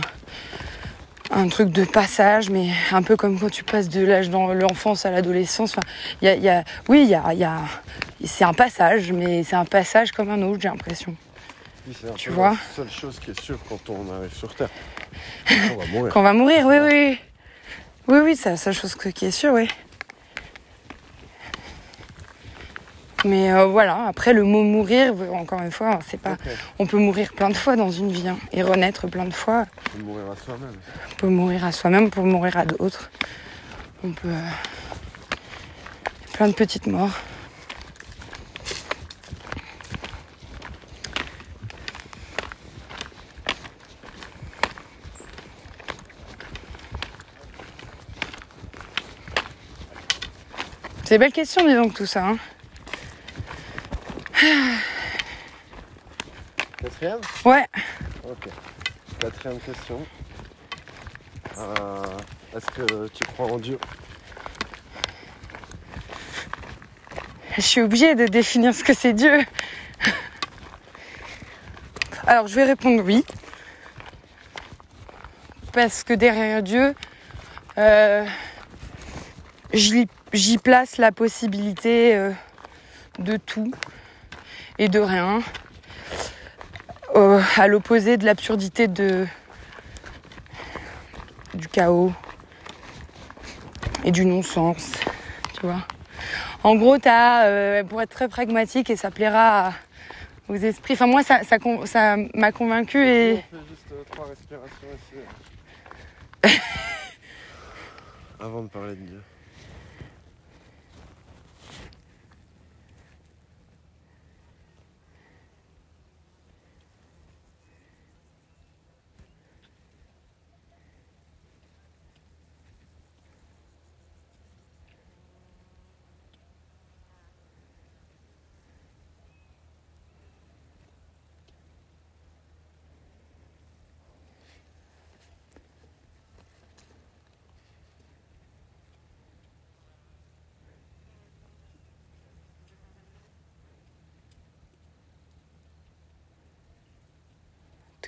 un truc de passage, mais un peu comme quand tu passes de l'âge dans l'enfance à l'adolescence. Enfin, il y a, y a- oui, il y a, y a- c'est un passage, mais c'est un passage comme un autre, j'ai l'impression. Oui, c'est un Tu vois la seule chose qui est sûre quand on arrive sur Terre. On va mourir. Qu'on va mourir, oui, oui. Oui, oui, c'est la seule chose qui est sûre, oui. Mais euh, voilà, après le mot mourir, encore une fois, c'est pas. On peut mourir plein de fois dans une vie hein, et renaître plein de fois. On peut mourir à soi-même. On peut mourir à soi-même, on peut mourir à d'autres. On peut. euh, Plein de petites morts. C'est une belle question, dis donc, tout ça. hein. Quatrième Ouais. Ok. Quatrième question. Euh, Est-ce que tu crois en Dieu? Je suis obligée de définir ce que c'est Dieu. Alors, je vais répondre oui. Parce que derrière Dieu, euh, j'y place la possibilité euh, de tout et de rien. Euh, à l'opposé de l'absurdité de du chaos et du non-sens, tu vois. En gros, t'as, euh, pour être très pragmatique et ça plaira à- aux esprits. Enfin, moi, ça, ça, m'a convaincu et On fait juste euh, trois respirations ici. Avant de parler de Dieu.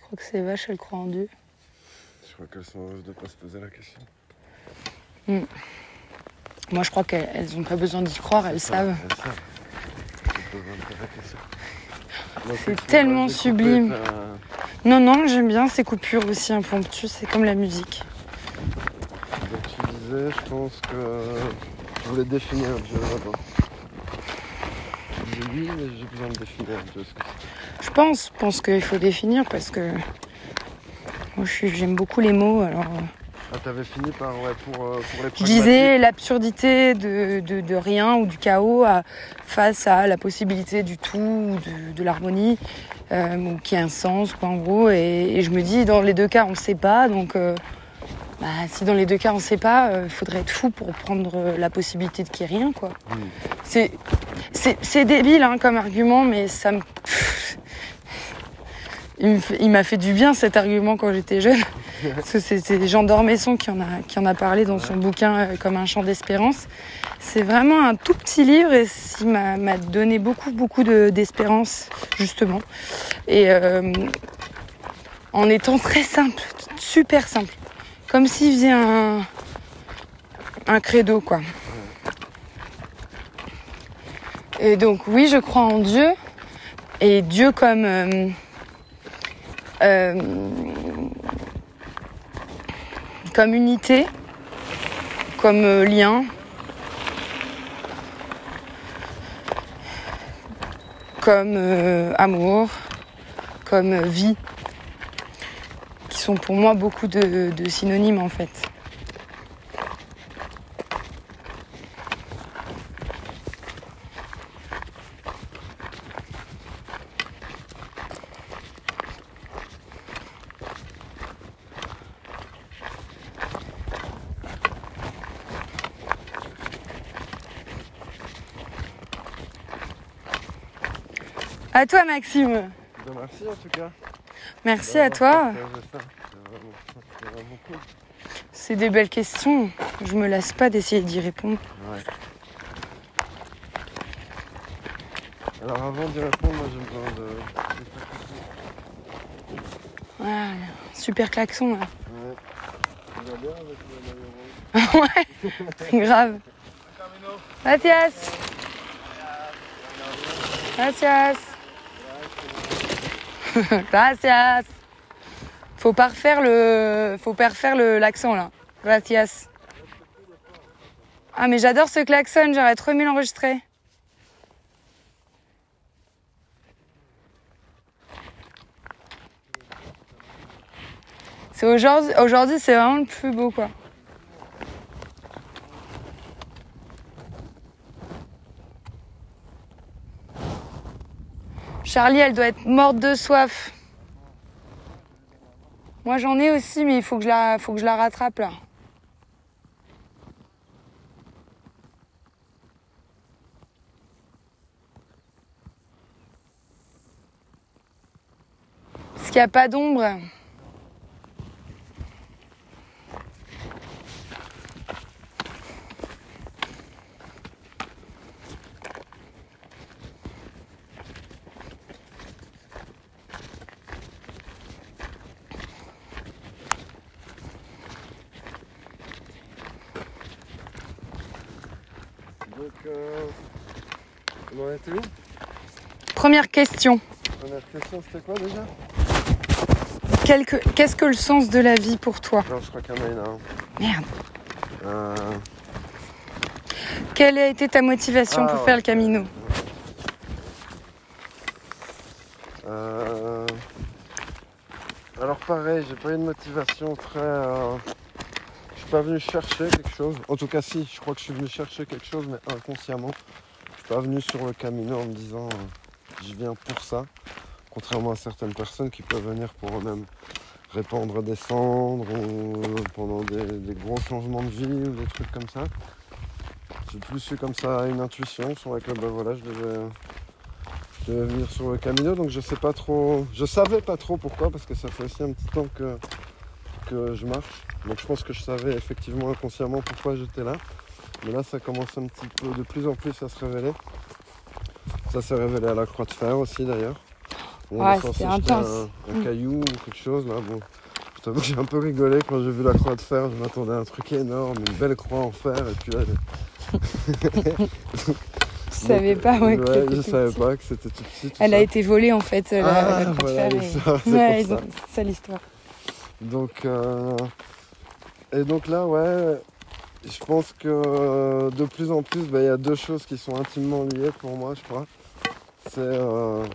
Crois que ces vaches, elles croient en Dieu Je crois qu'elles sont heureuses de ne pas se poser la question. Moi, je crois qu'elles n'ont pas besoin d'y croire, elles savent. C'est tellement sublime. ta- Non, non, j'aime bien ces coupures aussi impromptues, c'est comme la musique. Donc tu disais, je pense que je voulais définir Dieu. Je oui, mais j'ai besoin de définir Dieu. ce que c'est. Je pense, je pense qu'il faut définir parce que moi, j'aime beaucoup les mots. Alors, euh, Ah, t'avais fini par, ouais, pour, euh, pour les je disais l'absurdité de, de, de rien ou du chaos à- face à la possibilité du tout, ou de, de l'harmonie, euh, ou qui a un sens, quoi, en gros. Et, et je me dis, dans les deux cas, on ne sait pas, donc. euh, bah, si dans les deux cas on sait pas, il faudrait être fou pour prendre la possibilité de qu'il n'y ait rien, quoi. Mm. C'est, c'est, c'est débile hein, comme argument, mais ça me. Il m'a fait du bien cet argument quand j'étais jeune. Parce que c'est, Jean d'Ormesson qui en, a, qui en a parlé dans son bouquin euh, Comme un chant d'espérance. C'est vraiment un tout petit livre et il m'a, donné beaucoup, beaucoup de, d'espérance, justement. Et euh, en étant très simple, super simple. Comme s'il faisait un, un credo, quoi. Et donc oui, je crois en Dieu. Et Dieu comme euh, euh, comme unité, comme euh, lien, comme euh, amour, comme vie, qui sont pour moi beaucoup de synonymes en fait. À toi Maxime. Ben, merci en tout cas. Merci à toi. C'est vraiment, c'est vraiment cool. C'est des belles questions. Je me lasse pas d'essayer d'y répondre. Ouais. Alors avant d'y répondre, moi j'ai besoin de. Super klaxon là. Ouais. Tu vas bien avec le maillot rouge Grave. Gracias. Gracias. Gracias. Faut pas refaire le, faut pas refaire le l'accent là. Gracias. Ah, mais j'adore ce klaxon, j'aurais trop aimé l'enregistrer. C'est aujourd'hui, aujourd'hui c'est vraiment le plus beau quoi. Charlie, elle doit être morte de soif. Moi j'en ai aussi, mais il faut que je la, faut que je la rattrape là. Parce qu'il n'y a pas d'ombre. Donc, euh, on en était où Première question. Première question, c'était quoi déjà Qu'est-ce que le sens de la vie pour toi Non, je crois qu'il y en a une. hein. Merde. Euh, Quelle a été ta motivation Ah, pour ouais. faire le Camino euh, Alors pareil, j'ai pas eu de motivation très... euh, Je suis pas venu chercher quelque chose. En tout cas si, je crois que je suis venu chercher quelque chose, mais inconsciemment. Je suis pas venu sur le camino en me disant euh, je viens pour ça. Contrairement à certaines personnes qui peuvent venir pour eux-mêmes répandre des cendres ou pendant des, des gros changements de vie ou des trucs comme ça. J'ai plus eu comme ça une intuition sur laquelle ben voilà, je devais, je devais venir sur le Camino. Donc je sais pas trop. Je savais pas trop pourquoi parce que ça fait aussi un petit temps que, que je marche. Donc je pense que je savais effectivement inconsciemment pourquoi j'étais là. Mais là ça commence un petit peu de plus en plus à se révéler. Ça s'est révélé à la croix de fer aussi d'ailleurs. Ouais, c'était intense. Un, un Mm. caillou ou quelque chose là. Bon, je t'avoue que j'ai un peu rigolé quand j'ai vu la croix de fer. Je m'attendais à un truc énorme, une belle croix en fer. Et puis là, Je savais pas ouais, que ouais, c'était je savais petit. pas que c'était tout petit. tout Elle ça. a été volée en fait, la, Ah, la croix de voilà, et Ouais, ça. c'est ça l'histoire. Donc, euh, et donc là, ouais, je pense que euh, de plus en plus, bah, il y a deux choses qui sont intimement liées pour moi, je crois. C'est euh,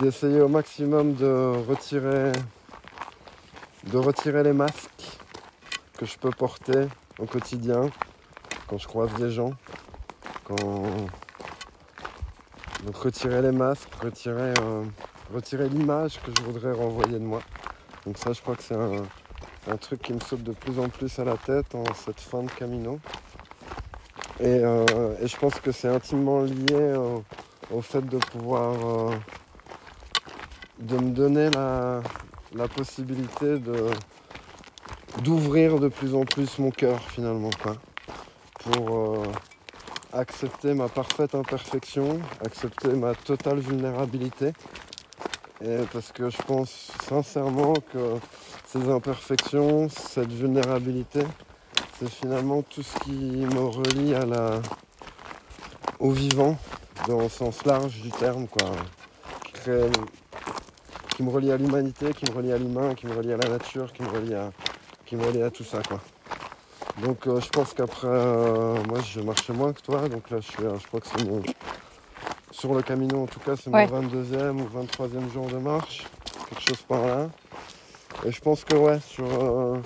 d'essayer au maximum de retirer, de retirer les masques que je peux porter au quotidien quand je croise des gens. Quand... Donc retirer les masques, retirer, euh, retirer l'image que je voudrais renvoyer de moi. Donc ça, je crois que c'est un, truc qui me saute de plus en plus à la tête en cette fin de Camino. Et, euh, je pense que c'est intimement lié au fait de pouvoir, euh, de me donner la, la possibilité de d'ouvrir de plus en plus mon cœur finalement, quoi, pour euh, accepter ma parfaite imperfection, accepter ma totale vulnérabilité. Et parce que je pense sincèrement que ces imperfections, cette vulnérabilité, c'est finalement tout ce qui me relie à la, au vivant, dans le sens large du terme, quoi. Qui, crée- qui me relie à l'humanité, qui me relie à l'humain, qui me relie à la nature, qui me relie à, qui me relie à tout ça, quoi. Donc euh, je pense qu'après, euh, moi je marchais moins que toi, donc là je, suis, je crois que c'est mon... Sur le Camino en tout cas, c'est Ouais. mon 22e ou 23e jour de marche, quelque chose par là. Et je pense que ouais, sur... euh,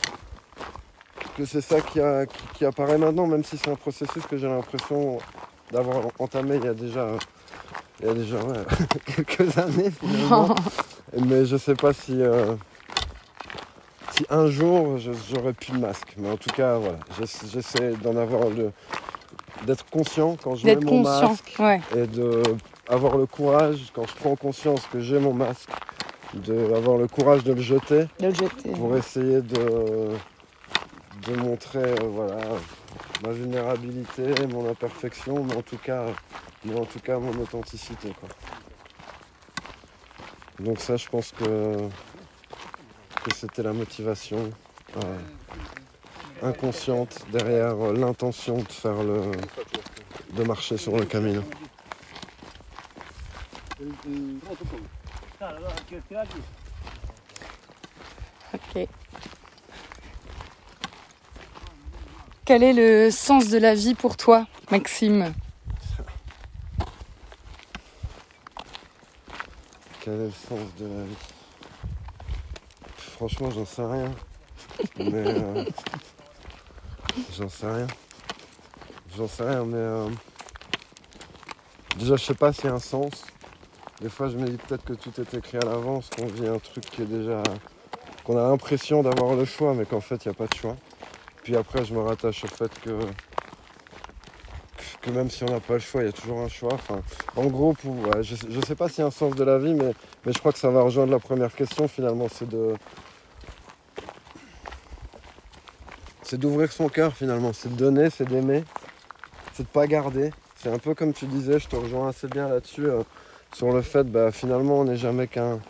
que c'est ça qui, a- qui- qui apparaît maintenant, même si c'est un processus que j'ai l'impression d'avoir entamé il y a déjà, il y a déjà ouais, quelques années finalement. Mais je sais pas si, euh, si un jour j'aurais plus de masque. Mais en tout cas, voilà, j'essa- j'essaie d'en avoir le. d'être conscient quand je mets mon conscient. masque Ouais. et de avoir le courage quand je prends conscience que j'ai mon masque, de avoir le courage de le jeter De le jeter. pour essayer de, de montrer euh, voilà, ma vulnérabilité, mon imperfection, mais en tout cas, mais en tout cas mon authenticité. Donc ça, je pense que, que c'était la motivation euh, inconsciente derrière euh, l'intention de faire le, de marcher sur le camino. Ok. Quel est le sens de la vie pour toi, Maxime Quel est le sens de la vie? Franchement, j'en sais rien. Mais. euh, j'en sais rien. J'en sais rien, mais. euh, déjà, je sais pas s'il y a un sens. Des fois, je me dis peut-être que tout est écrit à l'avance, qu'on vit un truc qui est déjà. qu'on a l'impression d'avoir le choix, mais qu'en fait, il n'y a pas de choix. Puis après, je me rattache au fait que. que même si on n'a pas le choix, il y a toujours un choix. Enfin, en gros, je ne sais pas s'il y a un sens de la vie, mais, je crois que ça va rejoindre la première question finalement, c'est de. C'est d'ouvrir son cœur finalement, c'est de donner, c'est d'aimer, c'est de pas garder. C'est un peu comme tu disais, je te rejoins assez bien là-dessus, euh, sur le fait, bah, finalement, on n'est jamais qu'un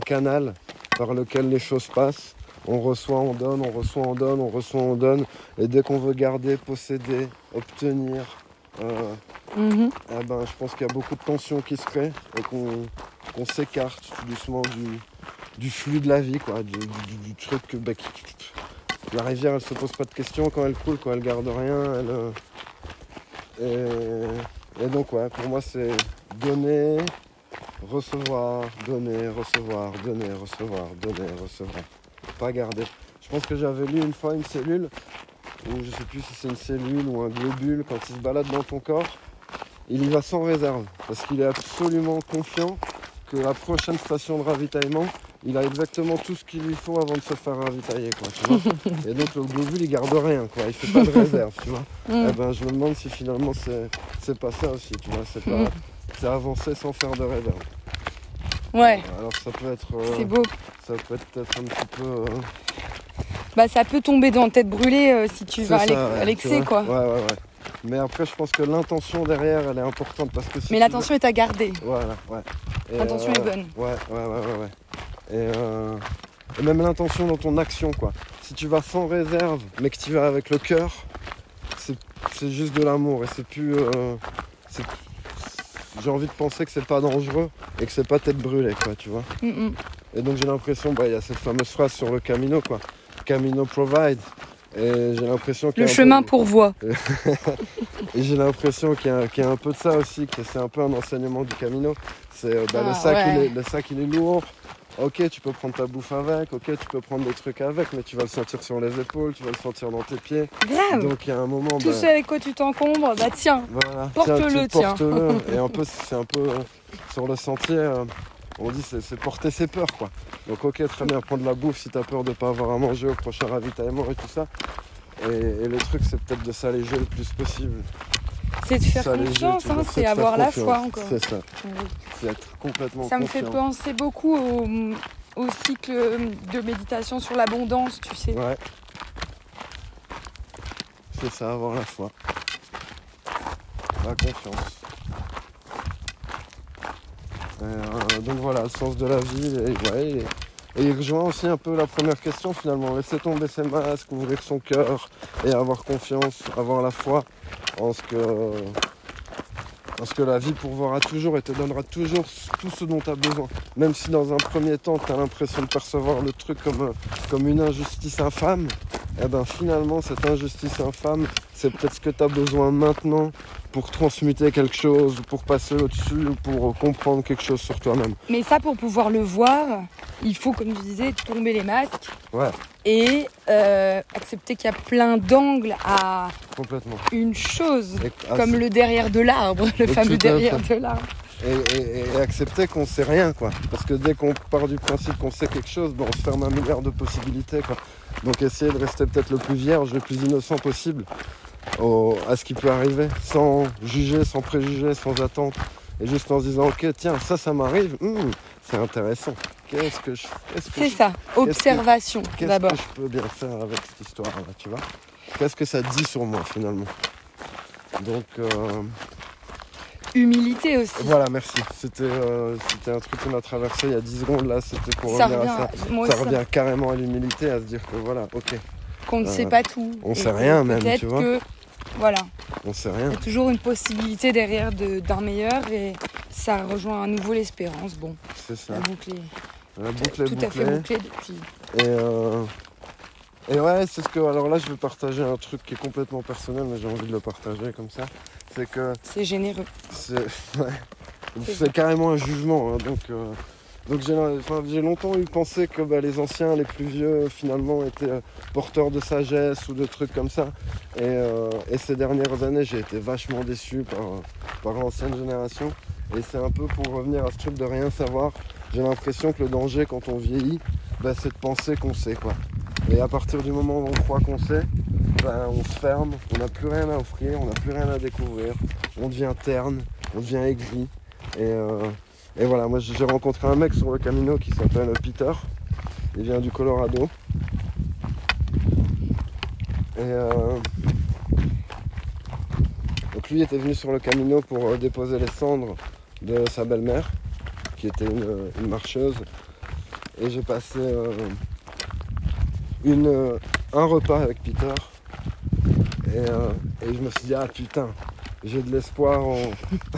canal par lequel les choses passent. On reçoit, on donne, on reçoit, on donne, on reçoit, on donne. Et dès qu'on veut garder, posséder, obtenir, euh, Mhm. eh ben, je pense qu'il y a beaucoup de tensions qui se créent et qu'on qu'on s'écarte tout doucement du, du flux de la vie, quoi, du, du- du truc que bah, qui- la rivière, elle se pose pas de questions quand elle coule, quand elle garde rien. Elle, euh, et, et donc, ouais, pour moi, c'est donner, recevoir, donner, recevoir, donner, recevoir, donner, recevoir. Pas garder. Je pense que j'avais lu une fois une cellule, ou je sais plus si c'est une cellule ou un globule, quand il se balade dans ton corps, il y va sans réserve, parce qu'il est absolument confiant que la prochaine station de ravitaillement, il a exactement tout ce qu'il lui faut avant de se faire ravitailler, quoi, tu vois. Et donc le globule, il garde rien, quoi, il fait pas de réserve, tu vois. Mm. Eh ben, je me demande si finalement c'est pas ça aussi, tu vois, c'est pas... Mm. C'est avancer sans faire de réserve. Ouais, Alors ça peut être... euh, c'est beau. ça peut être peut-être un petit peu... euh, Bah, ça peut tomber dans tête brûlée euh, si tu vas à ouais, l'excès, quoi. Ouais, ouais, ouais. Mais après, je pense que l'intention derrière, elle est importante parce que si Mais l'intention est à garder. Voilà, ouais. L'intention est bonne. Ouais, ouais, ouais, ouais, ouais. Et, et même l'intention dans ton action, quoi. Si tu vas sans réserve, mais que tu vas avec le cœur, c'est juste de l'amour et c'est plus. c'est- j'ai envie de penser que c'est pas dangereux et que c'est pas tête brûlée, quoi, tu vois. Mm, mm. Et donc j'ai l'impression, bah, il y a cette fameuse phrase sur le Camino, quoi. Camino provide. Et j'ai l'impression Le chemin peu- pourvoit. et j'ai l'impression qu'il y, a- qu'il y a un peu de ça aussi, que c'est un peu un enseignement du Camino. C'est bah, le, Ah, sac, il ouais. est, le sac il est lourd. Ok, tu peux prendre ta bouffe avec, ok, tu peux prendre des trucs avec, mais tu vas le sentir sur les épaules, tu vas le sentir dans tes pieds. Grave. Donc il y a un moment, Tout bah, ce avec quoi tu t'encombres, bah tiens. voilà, porte-le, tu tiens. porte-le. Et un peu, c'est un peu euh, sur le sentier, euh, on dit c'est, c'est porter ses peurs, quoi. Donc ok, très bien, prendre la bouffe si t'as peur de pas avoir à manger au prochain ravitaillement et tout ça. Et, et le truc, c'est peut-être de s'alléger le plus possible. C'est de faire confiance, hein, c'est avoir la foi encore. C'est ça, c'est être complètement Ça me fait penser beaucoup au, au cycle de méditation sur l'abondance, tu sais. Ouais. C'est ça, avoir la foi. La confiance. Et, euh, donc voilà, le sens de la vie. Et, ouais, et- et il rejoint aussi un peu la première question finalement. Laisser tomber ses masques, ouvrir son cœur et avoir confiance, avoir la foi en ce que, la vie pourvoira toujours et te donnera toujours tout ce dont tu as besoin. Même si dans un premier temps tu as l'impression de percevoir le truc comme, une injustice infâme, eh ben finalement cette injustice infâme, c'est peut-être ce que tu as besoin maintenant pour transmuter quelque chose, ou pour passer au-dessus, ou pour comprendre quelque chose sur toi-même. Mais ça, pour pouvoir le voir, il faut, comme tu disais, tomber les masques Ouais, et euh, accepter qu'il y a plein d'angles à complètement. une chose, Et, comme le derrière de l'arbre, le fameux derrière de l'arbre. et, et- et accepter qu'on sait rien, quoi. Parce que dès qu'on part du principe qu'on sait quelque chose, ben, on se ferme un milliard de possibilités, quoi. Donc essayer de rester peut-être le plus vierge, le plus innocent possible au- à ce qui peut arriver, sans juger, sans préjuger, sans attente. Et juste en se disant, ok, tiens, ça, ça m'arrive, hmm, c'est intéressant. Qu'est-ce que je, qu'est-ce que C'est ça, observation qu'est-ce d'abord. que je peux bien faire avec cette histoire-là, tu vois? Qu'est-ce que ça dit sur moi, finalement? Donc, euh, Humilité aussi. voilà, merci. C'était euh, c'était un truc qui m'a traversé il y a 10 secondes, là, c'était pour Ça revenir revient, à ça. moi Ça aussi, revient carrément à l'humilité, à se dire que voilà, ok, qu'on ne euh, sait pas tout. on sait rien même, tu vois. que, voilà, on sait rien. il y a toujours une possibilité derrière de- d'un meilleur et ça rejoint à nouveau l'espérance. Bon, C'est ça. la boucle est La boucle est tout à fait bouclée. depuis. Et, euh, Et ouais, c'est ce que. Alors là, je vais partager un truc qui est complètement personnel, mais j'ai envie de le partager comme ça. C'est que C'est généreux. c'est ouais, c'est carrément un jugement. hein, donc euh, donc j'ai enfin, longtemps eu pensé que bah, les anciens, les plus vieux, finalement, étaient euh, porteurs de sagesse ou de trucs comme ça. Et, euh, et ces dernières années, j'ai été vachement déçu par, par l'ancienne génération. Et c'est un peu pour revenir à ce truc de rien savoir. J'ai l'impression que le danger quand on vieillit, bah, c'est de penser qu'on sait quoi. Et à partir du moment où on croit qu'on sait, bah, on se ferme, on n'a plus rien à offrir, on n'a plus rien à découvrir, on devient terne, on devient aigri. Et, euh, et voilà, moi j'ai rencontré un mec sur le Camino qui s'appelle Peter. Il vient du Colorado. Et euh, donc lui était venu sur le Camino pour euh, déposer les cendres de sa belle-mère, qui était une, marcheuse. Et j'ai passé euh, euh, un repas avec Peter. Et, euh, et je me suis dit, ah putain, j'ai de l'espoir en-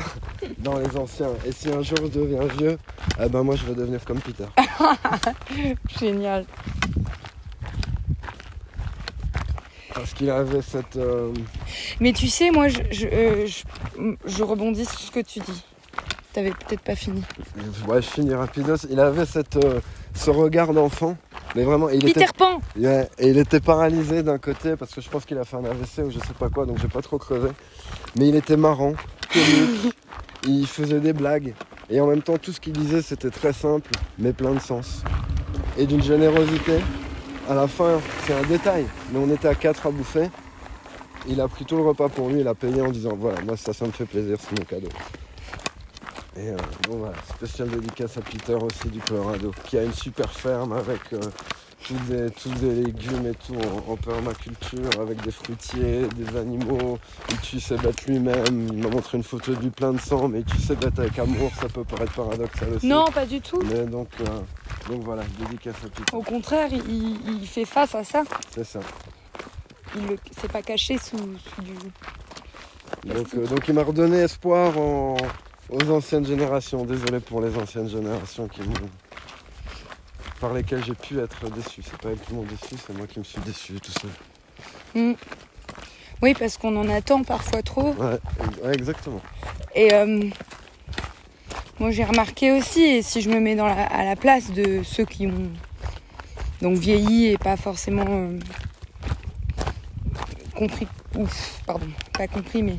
dans les anciens. Et si un jour je deviens vieux, eh ben moi je vais devenir comme Peter. Génial. Parce qu'il avait cette. euh, Mais tu sais, moi, je, je, euh, je- je rebondis sur ce que tu dis. T'avais peut-être pas fini. ouais, je finis rapidos. Il avait cette, euh, ce regard d'enfant. Mais vraiment, il Peter était, Pan Ouais, et il était paralysé d'un côté parce que je pense qu'il a fait un AVC ou je sais pas quoi, donc j'ai pas trop creusé. Mais il était marrant, comique, il faisait des blagues. Et en même temps, tout ce qu'il disait, c'était très simple, mais plein de sens. Et d'une générosité. À la fin, c'est un détail, mais on était à quatre à bouffer. Il a pris tout le repas pour lui, il a payé en disant voilà, moi ça, ça me fait plaisir, c'est mon cadeau. Et euh, bon voilà, spécial dédicace à Peter aussi du Colorado, qui a une super ferme avec euh, tous, des, légumes et tout en, en permaculture, avec des fruitiers, des animaux. Il tue ses bêtes lui-même. Il m'a montré une photo lui plein de sang, mais il tue ses bêtes avec amour, ça peut paraître paradoxal aussi. Non, pas du tout. Mais donc, euh, donc voilà, dédicace à Peter, Au contraire, il, il fait face à ça. c'est ça. Il ne s'est pas caché sous, sous du. Donc, euh, donc il m'a redonné espoir en- aux anciennes générations. Désolé pour les anciennes générations qui m'ont- par lesquelles j'ai pu être déçu. C'est pas elles qui m'ont déçu, c'est moi qui me suis déçu tout seul. Oui, parce qu'on en attend parfois trop. Ouais, ouais, exactement. Et euh, moi, j'ai remarqué aussi, et si je me mets dans la- à la place de ceux qui ont donc vieilli et pas forcément euh, compris, ouf, pardon, pas compris, mais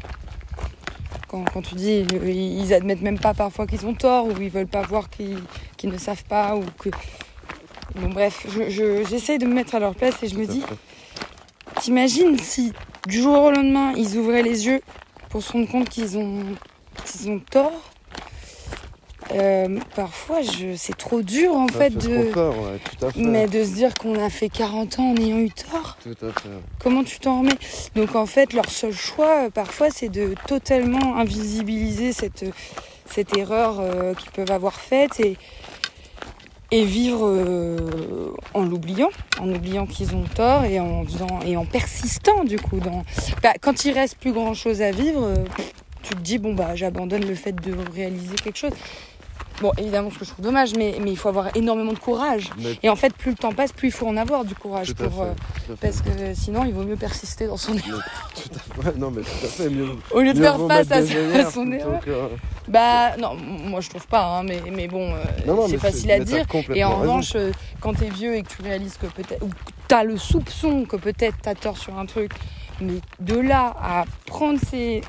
quand, quand tu dis, ils admettent même pas parfois qu'ils ont tort ou ils veulent pas voir qu'ils qu'ils ne savent pas ou que. Bon, bref, je- je- j'essaye de me mettre à leur place et je me dis. T'imagines si du jour au lendemain ils ouvraient les yeux pour se rendre compte qu'ils ont, qu'ils ont tort Euh, Parfois je, c'est trop dur en Ça fait fait de, trop peur, ouais, tout à fait. mais de se dire qu'on a fait 40 ans en ayant eu tort. Tout à fait. Comment tu t'en remets? Donc en fait leur seul choix euh, parfois c'est de totalement invisibiliser cette, cette erreur euh, qu'ils peuvent avoir faite et, et vivre euh, en l'oubliant, en oubliant qu'ils ont tort et en, faisant, et en persistant du coup. Bah, quand il reste plus grand chose à vivre, euh, tu te dis bon bah j'abandonne le fait de réaliser quelque chose. Bon évidemment ce que je trouve dommage, mais, mais il faut avoir énormément de courage. Mais Et en fait plus le temps passe, plus il faut en avoir du courage tout pour... euh, parce que sinon il vaut mieux persister dans son erreur. Mais tout à fait. Ouais, non, mais tout à fait. Mieux, Au lieu de faire face à, son erreur. que- Bah non, moi je trouve pas, hein, mais, mais bon, euh, c'est facile à dire. Et en raison. revanche, euh, quand t'es vieux et que tu réalises que peut-être, ou que t'as le soupçon que peut-être t'as tort sur un truc, mais de là à prendre ses...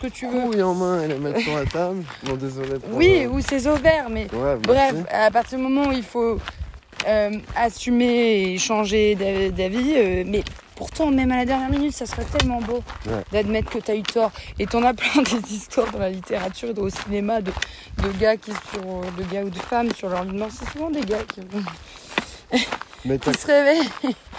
ce que tu veux. en main et les mettre sur la table. Bon, désolé. pour, Oui, euh, ou ses ovaires, mais Ouais, bref, à partir du moment où il faut euh, assumer et changer d'a- d'avis, euh, mais pourtant, même à la dernière minute, ça serait tellement beau Ouais. d'admettre que tu as eu tort. Et t'en as plein des histoires dans la littérature et au cinéma de, de gars qui sur de gars ou de femmes sur leur mort. C'est souvent des gars qui, Mais qui se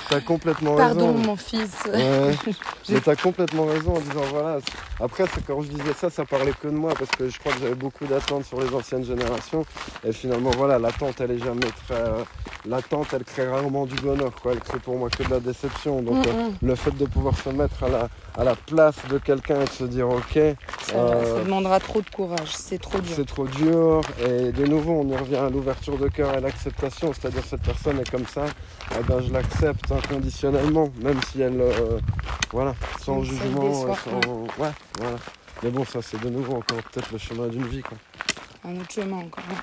t'as complètement Pardon, raison. mon fils. Ouais, mais t'as complètement raison en disant voilà. Après, c'est quand je disais ça, ça parlait que de moi parce que je crois que j'avais beaucoup d'attentes sur les anciennes générations. Et finalement, voilà, l'attente, elle est jamais très. euh, L'attente, elle crée rarement du bonheur, quoi. Elle crée pour moi que de la déception. Donc, Mm, euh, mm. le fait de pouvoir se mettre à la, à la place de quelqu'un et de se dire ok, Ça, Euh, ça demandera trop de courage. C'est trop dur. c'est trop dur. Et de nouveau, on y revient à l'ouverture de cœur et à l'acceptation. C'est-à-dire cette personne est comme ça. eh ben, je l'accepte inconditionnellement, même si elle, euh, voilà, sans jugement, déçoit, euh, sans, ouais, voilà. Mais bon, ça c'est de nouveau encore peut-être le chemin d'une vie, quoi. Un autre chemin encore. hein.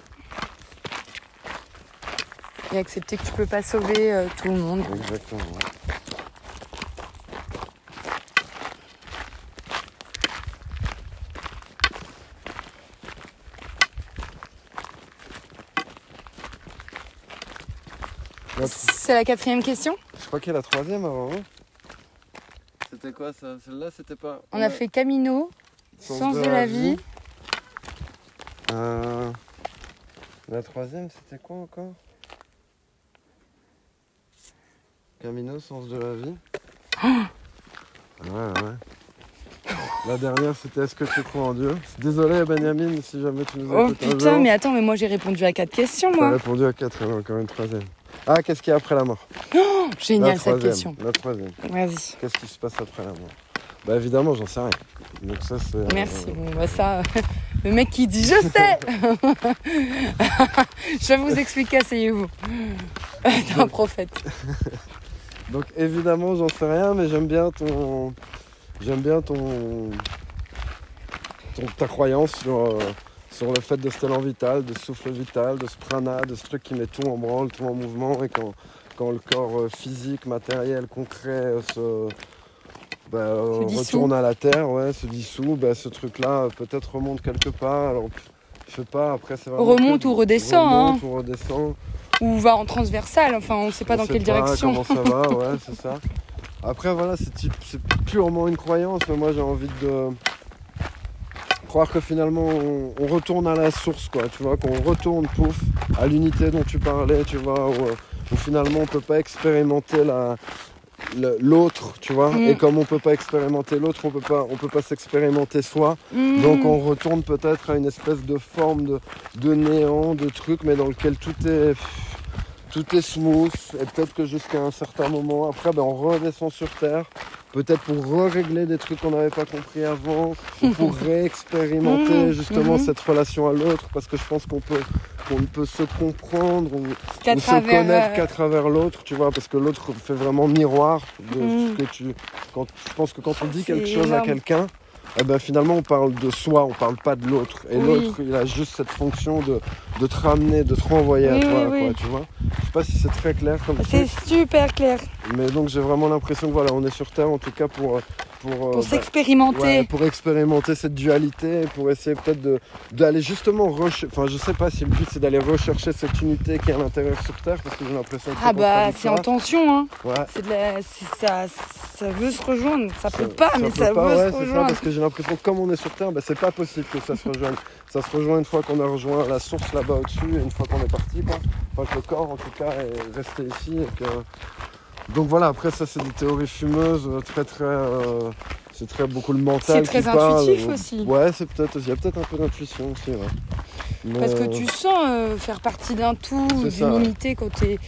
Et accepter que tu peux pas sauver euh, tout le monde. Exactement. C'est la quatrième question. Je crois qu'il y a la troisième avant. hein. C'était quoi ça? Celle-là, c'était pas. On a fait Camino, Sens de la vie. Euh, La troisième, c'était quoi encore? Camino, sens de la vie. ouais, ouais. La dernière, c'était Est-ce que tu crois en Dieu? Désolé, Benjamin, si jamais tu nous Oh écoutes un putain, jour. mais attends, mais moi j'ai répondu à quatre questions, moi. répondu à quatre, il y en a encore une troisième. Ah, qu'est-ce qu'il y a après la mort Oh, génial La cette question. La troisième. Vas-y. Qu'est-ce qui se passe après la mort Bah évidemment, j'en sais rien. Donc ça, c'est... euh, Merci. Bon, bah ça, le mec qui dit je sais. je vais vous expliquer, asseyez-vous. T'es un prophète. Donc évidemment, j'en sais rien, mais j'aime bien ton, j'aime bien ton, ton- ta croyance sur, euh, sur le fait de ce élan vital, de ce souffle vital, de ce prana, de ce truc qui met tout en branle, tout en mouvement, et quand, quand le corps euh, physique, matériel, concret euh, se, bah, euh, Se retourne à la terre, ouais, se dissout, bah, ce truc-là peut-être remonte quelque part. Alors, je sais pas. Après, c'est Remonte que- ou redescend, hein. Remonte ou redescend. Ou va en transversal, enfin on sait pas On dans sait quelle pas direction. Comment ça va, ouais, c'est ça. Après, voilà, c'est purement une croyance, mais moi j'ai envie de croire que finalement on, on retourne à la source, quoi, tu vois, qu'on retourne, pouf, à l'unité dont tu parlais, tu vois, où, euh, où finalement on peut pas expérimenter la l'autre, tu vois, Mm. et comme on peut pas expérimenter l'autre, on peut pas, on peut pas s'expérimenter soi. Mmh. Donc on retourne peut-être à une espèce de forme de, de néant, de truc, mais dans lequel tout est tout est smooth. Et peut-être que jusqu'à un certain moment, après, ben, on redescend sur Terre. Peut-être pour régler des trucs qu'on n'avait pas compris avant, ou pour réexpérimenter Mhm, justement mhm. cette relation à l'autre, parce que je pense qu'on peut, qu'on ne peut se comprendre ou, se connaître euh, qu'à travers l'autre, tu vois, parce que l'autre fait vraiment miroir de Mhm. ce que tu. Quand, je pense que quand on dit quelque chose à quelqu'un, eh ben, finalement on parle de soi, on parle pas de l'autre. Et Oui. l'autre, il a juste cette fonction de, de te ramener, de te renvoyer Oui, à toi, oui, quoi, tu vois. Je sais pas si c'est très clair comme C'est super clair. mais donc j'ai vraiment l'impression que voilà, on est sur Terre en tout cas pour. Pour, euh, Pour bah, s'expérimenter. Ouais, pour expérimenter cette dualité, pour essayer peut-être de d'aller justement rechercher. Enfin, je sais pas si le but c'est d'aller rechercher cette unité qui est à l'intérieur sur Terre, parce que j'ai l'impression que ah bah c'est en tension, hein. Ouais. C'est de la... c'est- ça, ça veut se rejoindre. Ça peut Ça- pas, mais peut ça pas, veut ouais, se ça, rejoindre. parce que j'ai l'impression que comme on est sur Terre, bah, c'est pas possible que ça se rejoigne. ça se rejoint une fois qu'on a rejoint la source là-bas au-dessus et une fois qu'on est parti, quoi. Enfin, que le corps en tout cas est resté ici et que. Donc voilà, après ça c'est des théories fumeuses, euh, très très. euh, C'est très beaucoup le mental. C'est très qui parle. intuitif aussi. Ouais, c'est peut-être. Il y a peut-être un peu d'intuition aussi, ouais. Mais, Parce que euh, tu sens euh, faire partie d'un tout, d'une ça, ouais. unité quand il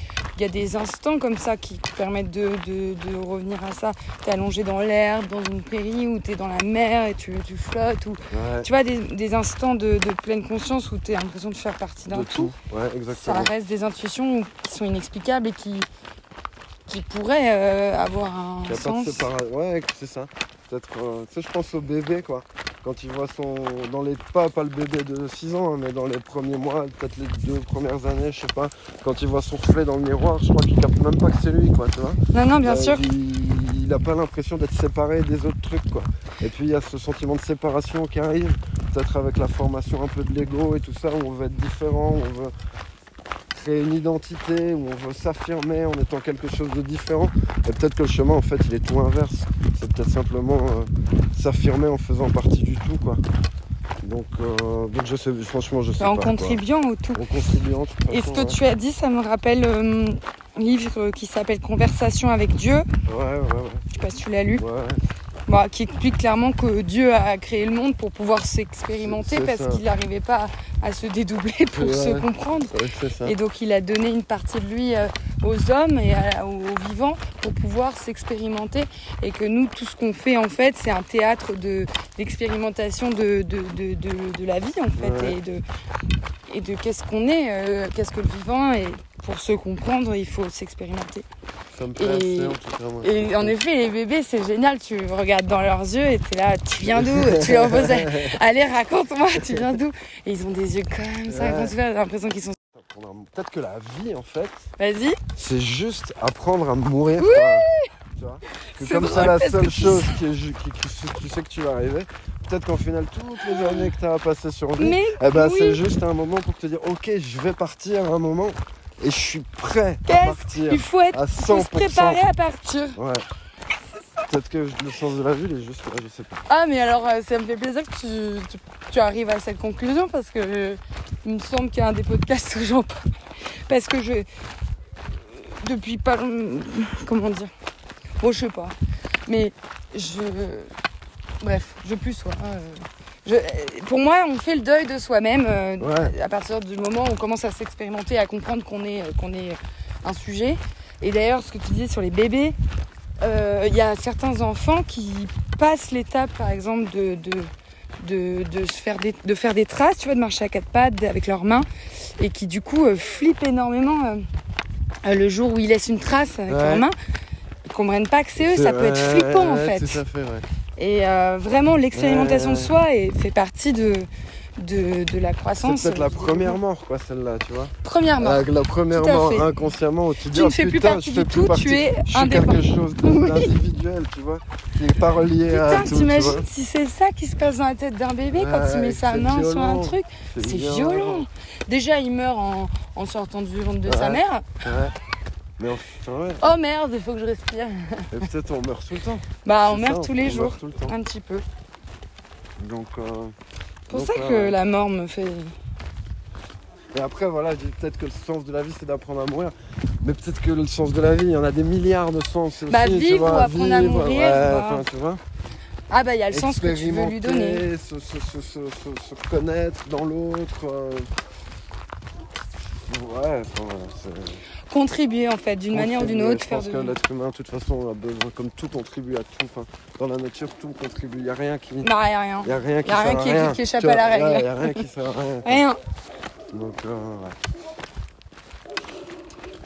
y a des instants comme ça qui te permettent de, de- de revenir à ça. T'es allongé dans l'herbe, dans une prairie, ou t'es dans la mer et tu, tu flottes. Ou... ouais, Tu vois, des, des instants de, de pleine conscience où t'as l'impression de faire partie d'un tout. tout. Ouais, Ça exactement. reste des intuitions qui sont inexplicables et qui, qui pourraient euh, avoir un Il a pas de sens. Ouais, c'est ça. Peut-être. euh, tu sais, je pense au bébé, quoi. Quand il voit son. Dans les. Pas, pas le bébé de 6 ans, hein, mais dans les premiers mois, peut-être les deux premières années, je sais pas. Quand il voit son reflet dans le miroir, je crois qu'il capte même pas que c'est lui, quoi, tu vois. Non, non, bien Euh, sûr. Il, il a pas l'impression d'être séparé des autres trucs, quoi. Et puis il y a ce sentiment de séparation qui arrive, peut-être avec la formation un peu de l'ego et tout ça, où on veut être différent, où on veut créer une identité, où on veut s'affirmer en étant quelque chose de différent. Et peut-être que le chemin, en fait, il est tout inverse. C'est peut-être simplement euh, s'affirmer en faisant partie du tout, quoi. Donc, euh, donc je sais, franchement, je sais en pas. quoi. contribuant au tout. En contribuant, Et ce que ouais. tu as dit, ça me rappelle euh, un livre qui s'appelle Conversation avec Dieu. Ouais, ouais, ouais. Je sais pas si tu l'as lu. ouais. Bah, qui explique clairement que Dieu a créé le monde pour pouvoir s'expérimenter parce qu'il n'arrivait pas à, à se dédoubler pour Ouais. se comprendre. Et donc il a donné une partie de lui euh, aux hommes et à- aux, aux vivants pour pouvoir s'expérimenter. Et que nous, tout ce qu'on fait en fait, c'est un théâtre de- d'expérimentation de, de, de, de- de la vie en fait. Ouais. Et de, et de qu'est-ce qu'on est, euh, qu'est-ce que le vivant. Et pour se comprendre, il faut s'expérimenter. Ça Et- assez en tout cas. moi. Et en effet, les bébés, c'est génial. Tu regardes dans leurs yeux et t'es là, tu viens d'où? Tu leur poses, allez, raconte-moi, tu viens d'où? Et ils ont des yeux comme ça, Ouais. quand tu l'impression qu'ils sont. Peut-être que la vie en fait, Vas-y. c'est juste apprendre à mourir. quoi. Tu vois? Que C'est comme c'est la seule tu chose qui qui, qui- tu sais que tu vas arriver. Peut-être qu'en final, toutes les années que tu as passées sur Mais eh ben, oui. c'est juste un moment pour te dire Ok, je vais partir à un moment et je suis prêt à partir il faut être, à faut 100%. se préparer à partir. Ouais. Peut-être que le sens de la il est juste là, je sais pas. Ah, mais alors, euh, ça me fait plaisir que tu, tu, tu arrives à cette conclusion parce que euh, il me semble qu'il y a un des podcasts où j'en parle. Parce que je. Depuis pas. Comment dire Bon, je sais pas. Mais je. Bref, je plus sois. euh, je- euh, pour moi, on fait le deuil de soi-même euh, Ouais. à partir du moment où on commence à s'expérimenter, à comprendre qu'on est, euh, qu'on est un sujet. Et d'ailleurs, ce que tu disais sur les bébés, euh, il y a certains enfants qui passent l'étape, par exemple, de, de, de, de se faire des, de faire des traces, tu vois, de marcher à quatre pattes avec leurs mains, et qui du coup euh, flippent énormément euh, euh, le jour où ils laissent une trace avec Ouais. leurs mains. Ils comprennent pas que c'est eux, ça peut être flippant en fait. Tout à fait, ouais. Et euh, vraiment, l'expérimentation Ouais. de soi est, fait partie de, de, de la C'est croissance. peut-être la première mort, quoi, celle-là, tu vois. Première mort. La, la première Tout à mort inconsciemment où tu dis Tu ne oh, fais plus partie du tout, partie. tu es je suis quelque chose Oui. d'individuel, tu vois, qui est pas relié à Putain, tout, tu vois. t'imagines si c'est ça qui se passe dans la tête d'un bébé quand il met sa c'est main sur un truc C'est violent. Déjà, il meurt en, en sortant du ventre de sa mère. Ouais. Mais enfin, ouais. Oh merde, il faut que je respire. Et peut-être on meurt tout le temps. Bah, on meurt ça, tous les on jours, tout le temps. un petit peu. Donc, euh, C'est pour donc, ça que la mort me fait. Et après, voilà, je dis peut-être que le sens de la vie, c'est d'apprendre à mourir. Mais peut-être que le sens de la vie, il y en a des milliards de sens aussi. Bah, tu vivre vois, ou apprendre à mourir, Ouais, bah. enfin, tu vois. Ah bah, il y a le sens que tu veux lui donner. Se, se, se, se, se- se connaître dans l'autre. euh. Ouais, enfin, voilà, c'est- Contribuer en fait, d'une manière ou d'une autre. Je Faire pense de... que l'être humain, de toute façon, a besoin, comme tout contribue à tout. Enfin, dans la nature, tout contribue. Il n'y a rien qui. Non, y a rien. Il a rien qui Y a rien qui- rien. qui échappe à la règle. Il n'y a rien qui sert à rien. Rien. Donc, euh, ouais.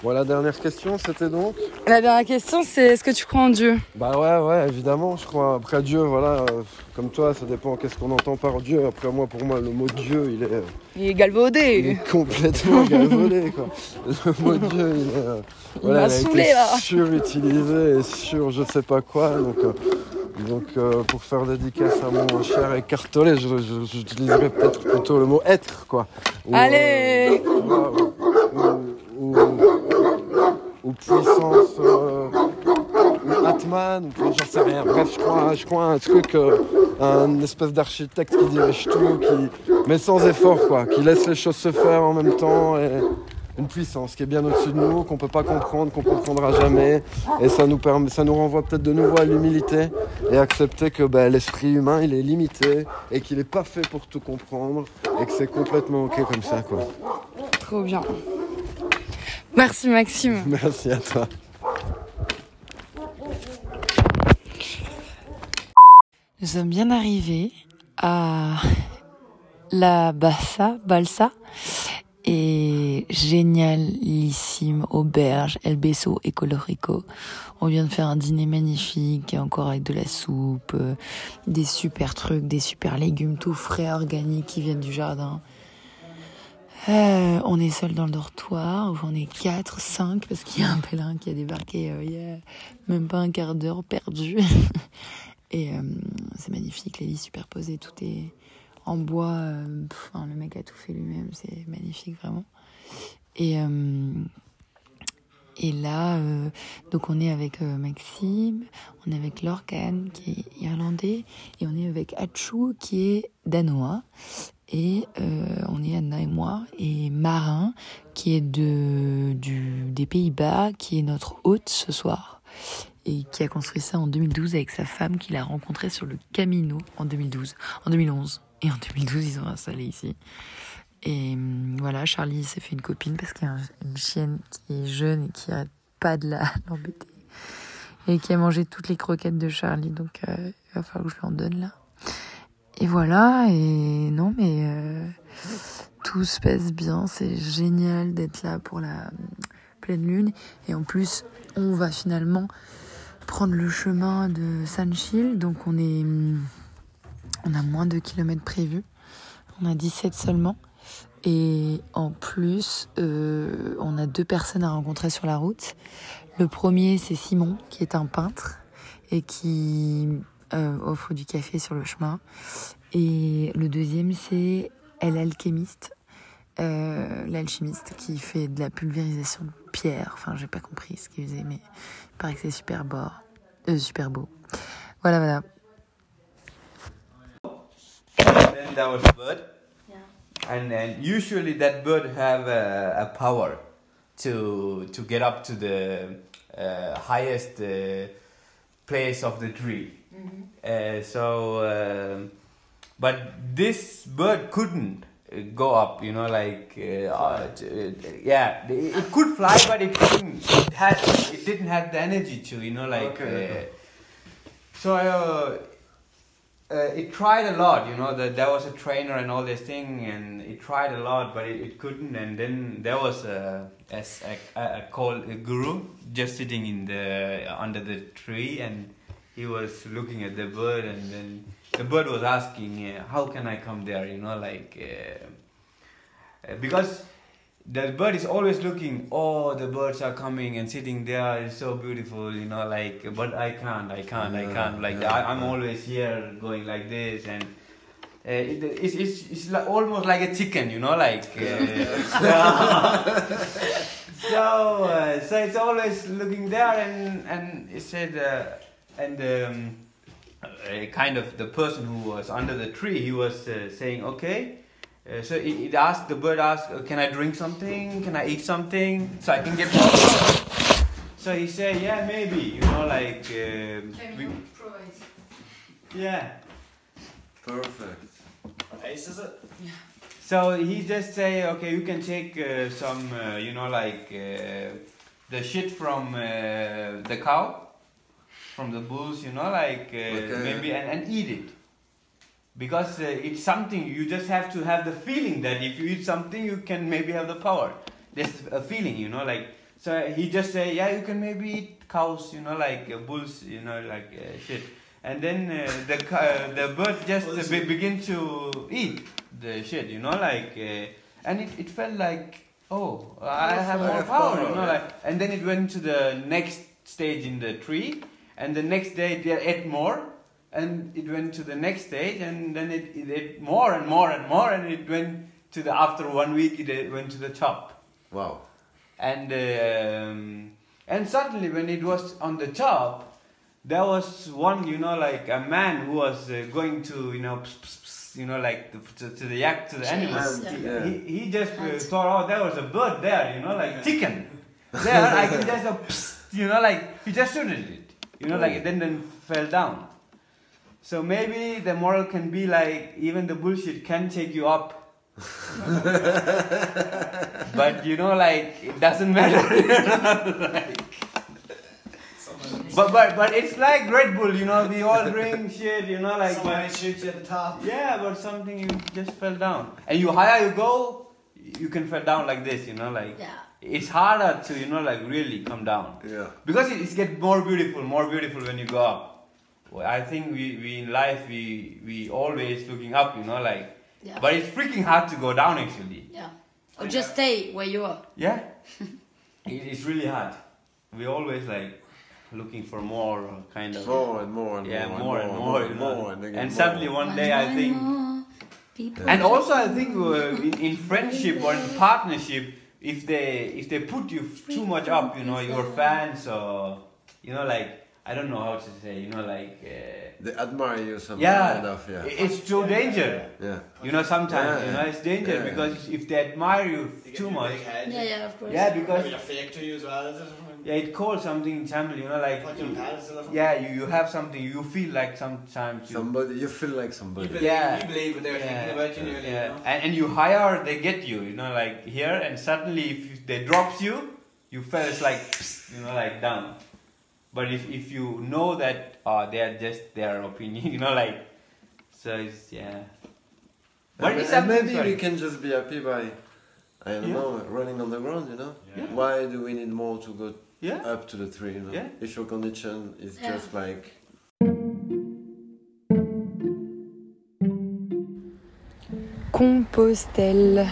Voilà, dernière question, c'était donc La dernière question, c'est est-ce que tu crois en Dieu? Bah ouais, ouais, évidemment, je crois. Après Dieu, voilà, euh, comme toi, ça dépend qu'est-ce qu'on entend par Dieu. Après moi, pour moi, le mot Dieu, il est, Il est il galvaudé. est complètement galvaudé, quoi. Le mot Dieu, il est... euh, Il m'a a saoulé, été là. surutilisé et sur je sais pas quoi. Donc, euh, donc euh, pour faire dédicace à mon cher écartolé, j'utiliserais peut-être plutôt le mot être, quoi. Ou, Allez ou- ou puissance, euh, Atman, j'en sais rien. Bref, je crois, je crois un truc, euh, un espèce d'architecte qui dirige tout, mais sans effort, quoi, qui laisse les choses se faire en même temps. Une puissance qui est bien au-dessus de nous, qu'on peut pas comprendre, qu'on comprendra jamais. Et ça nous, permet, ça nous renvoie peut-être de nouveau à l'humilité et accepter que ben, l'esprit humain, il est limité et qu'il n'est pas fait pour tout comprendre et que c'est complètement ok comme ça, quoi. Trop bien. Merci Maxime. Merci à toi. Nous sommes bien arrivés à la Bassa, Balsa, et génialissime auberge, El Beso et Colorico. On vient de faire un dîner magnifique, encore avec de la soupe, euh, des super trucs, des super légumes tout frais, organiques qui viennent du jardin. Euh, on est seul dans le dortoir, on est quatre, cinq, parce qu'il y a un pèlerin qui a débarqué euh, il y a même pas un quart d'heure perdu. Et euh, c'est magnifique, les lits superposés, tout est en bois. le mec a tout fait lui-même, c'est magnifique vraiment. Et, là, donc on est avec Maxime, on est avec Lorcan qui est irlandais, et on est avec Achu qui est danois. Et euh, on est Anna et moi, et Marin qui est de, des Pays-Bas, qui est notre hôte ce soir et qui a construit ça en 2012 avec sa femme qu'il a rencontrée sur le Camino en 2012, en 2011. Et en 2012, ils ont installé ici. Et hum, voilà, Charlie s'est fait une copine parce qu'il y a un- une chienne qui est jeune et qui arrête pas de l'embêter. Et qui a mangé toutes les croquettes de Charlie, donc euh, il va falloir que je lui en donne là. Et voilà, et non mais euh, tout se passe bien, c'est génial d'être là pour la pleine lune. Et en plus, on va finalement prendre le chemin de Sanchil. Donc on est, on a moins de kilomètres prévus. On a 17 seulement. Et en plus, euh, on a deux personnes à rencontrer sur la route. Le premier, c'est Simon, qui est un peintre et qui euh, offre du café sur le chemin. Et le deuxième, c'est Elle Alchimiste, euh, l'alchimiste qui fait de la pulvérisation de pierre. Enfin, j'ai pas compris ce qu'il faisait, mais il paraît que c'est super beau. Euh, super beau. Voilà, voilà. Then there was a bird, and and usually that bird have a, a power to to get up to the uh, highest uh, place of the tree. Uh, so, um but this bird couldn't uh, go up. You know, like uh, uh, yeah, it could fly, but it couldn't. It had it didn't have the energy to. You know, like. Okay. Uh, so uh, uh, it tried a lot, you know, that there was a trainer and all this thing, and it tried a lot, but it, it couldn't. And then there was a called a guru just sitting in the under the tree, and he was looking at the bird, and then the bird was asking, uh, "How can I come there?" You know, like uh, because the bird is always looking oh the birds are coming and sitting there it's so beautiful you know like but i can't i can't i can't like yeah, I, i'm yeah. always here going like this and uh, it, it's, it's, it's like almost like a chicken you know like uh, so uh, so it's always looking there and and it said and um, uh, kind of the person who was under the tree he was uh, saying okay uh, so it, it asked the bird asked, uh, "Can I drink something? Can I eat something so I can get more?" So he said, "Yeah, maybe. You know, like um, we, yeah." Perfect. Ace is it? Yeah. So he just say, "Okay, you can take uh, some, uh, you know, like uh, the shit from uh, the cow, from the bulls, you know, like uh, Okay. maybe and, and eat it." Because uh, it's something you just have to have the feeling that if you eat something, you can maybe have the power. There's a feeling, you know, like so. He just say, yeah, you can maybe eat cows, you know, like uh, bulls, you know, like uh, shit. And then uh, the uh, the bird just uh, be- begin to eat the shit, you know, like, uh, and it, it felt like, oh, I have more power, you know, like, and then it went to the next stage in the tree, and the next day it ate more, and it went to the next stage, and then it, it ate more and more and more, and it went to the after one week it went to the top, Wow. and um, and suddenly when it was on the top, there was one, you know, like a man who was uh, going to, you know, pss, pss, pss, you know, like the, to, to the yak to the animals. He, yeah. he, he just uh, thought, oh, there was a bird there, you know, like chicken. There, I can just, uh, pss, you know, like he just shooted it, you know, like it then then fell down. So maybe the moral can be like even the bullshit can take you up. but you know, like it doesn't matter. you know, like, but but but it's like Red Bull, you know. We all drink shit, you know, like. Somebody shoots you at the top. Yeah, but something you just fell down, and you higher you go, you can fall down like this, you know, like. Yeah. It's harder to you know like really come down Yeah. because it, it gets more beautiful, more beautiful when you go up. Well, I think we, we in life we we always looking up, you know, like. Yeah. But it's freaking hard to go down actually. Yeah. Or just stay where you are. Yeah, it, it's really hard. We always like looking for more uh, kind of. More and more and yeah, more, more and more, you know. more and, again and more. suddenly one day I think. People. And also, I think uh, in, in friendship or in partnership, if they if they put you too much up, you know, your fans or you know, like I don't know how to say, you know, like uh, They admire you some yeah, kind of, yeah. it's too danger. Yeah. You know, sometimes Yeah, you know it's danger yeah. because if they admire you You get too much. Yeah, yeah, of course. yeah, because Maybe they're fake to you as well. Is it? yeah, it calls something in Tamil, you know, like Like your or something. yeah, you, you have something you feel like sometimes you Somebody, you feel like You somebody. believe, Yeah. you believe what they're thinking about you nearly. yeah. You know? and, and you hire, they get you, you know, like here, and suddenly if you, they drops you, you feel it's like, psst, you know, like down. But if, if you know that uh, they are just their opinion, you know, like, so it's, yeah. But And, it's and maybe sorry. we can just be happy by I don't Yeah. know, running on the ground, you know? Yeah. Why do we need more to go Yeah. up to the tree, you know? Yeah. If your condition is Yeah. just like Compostelle.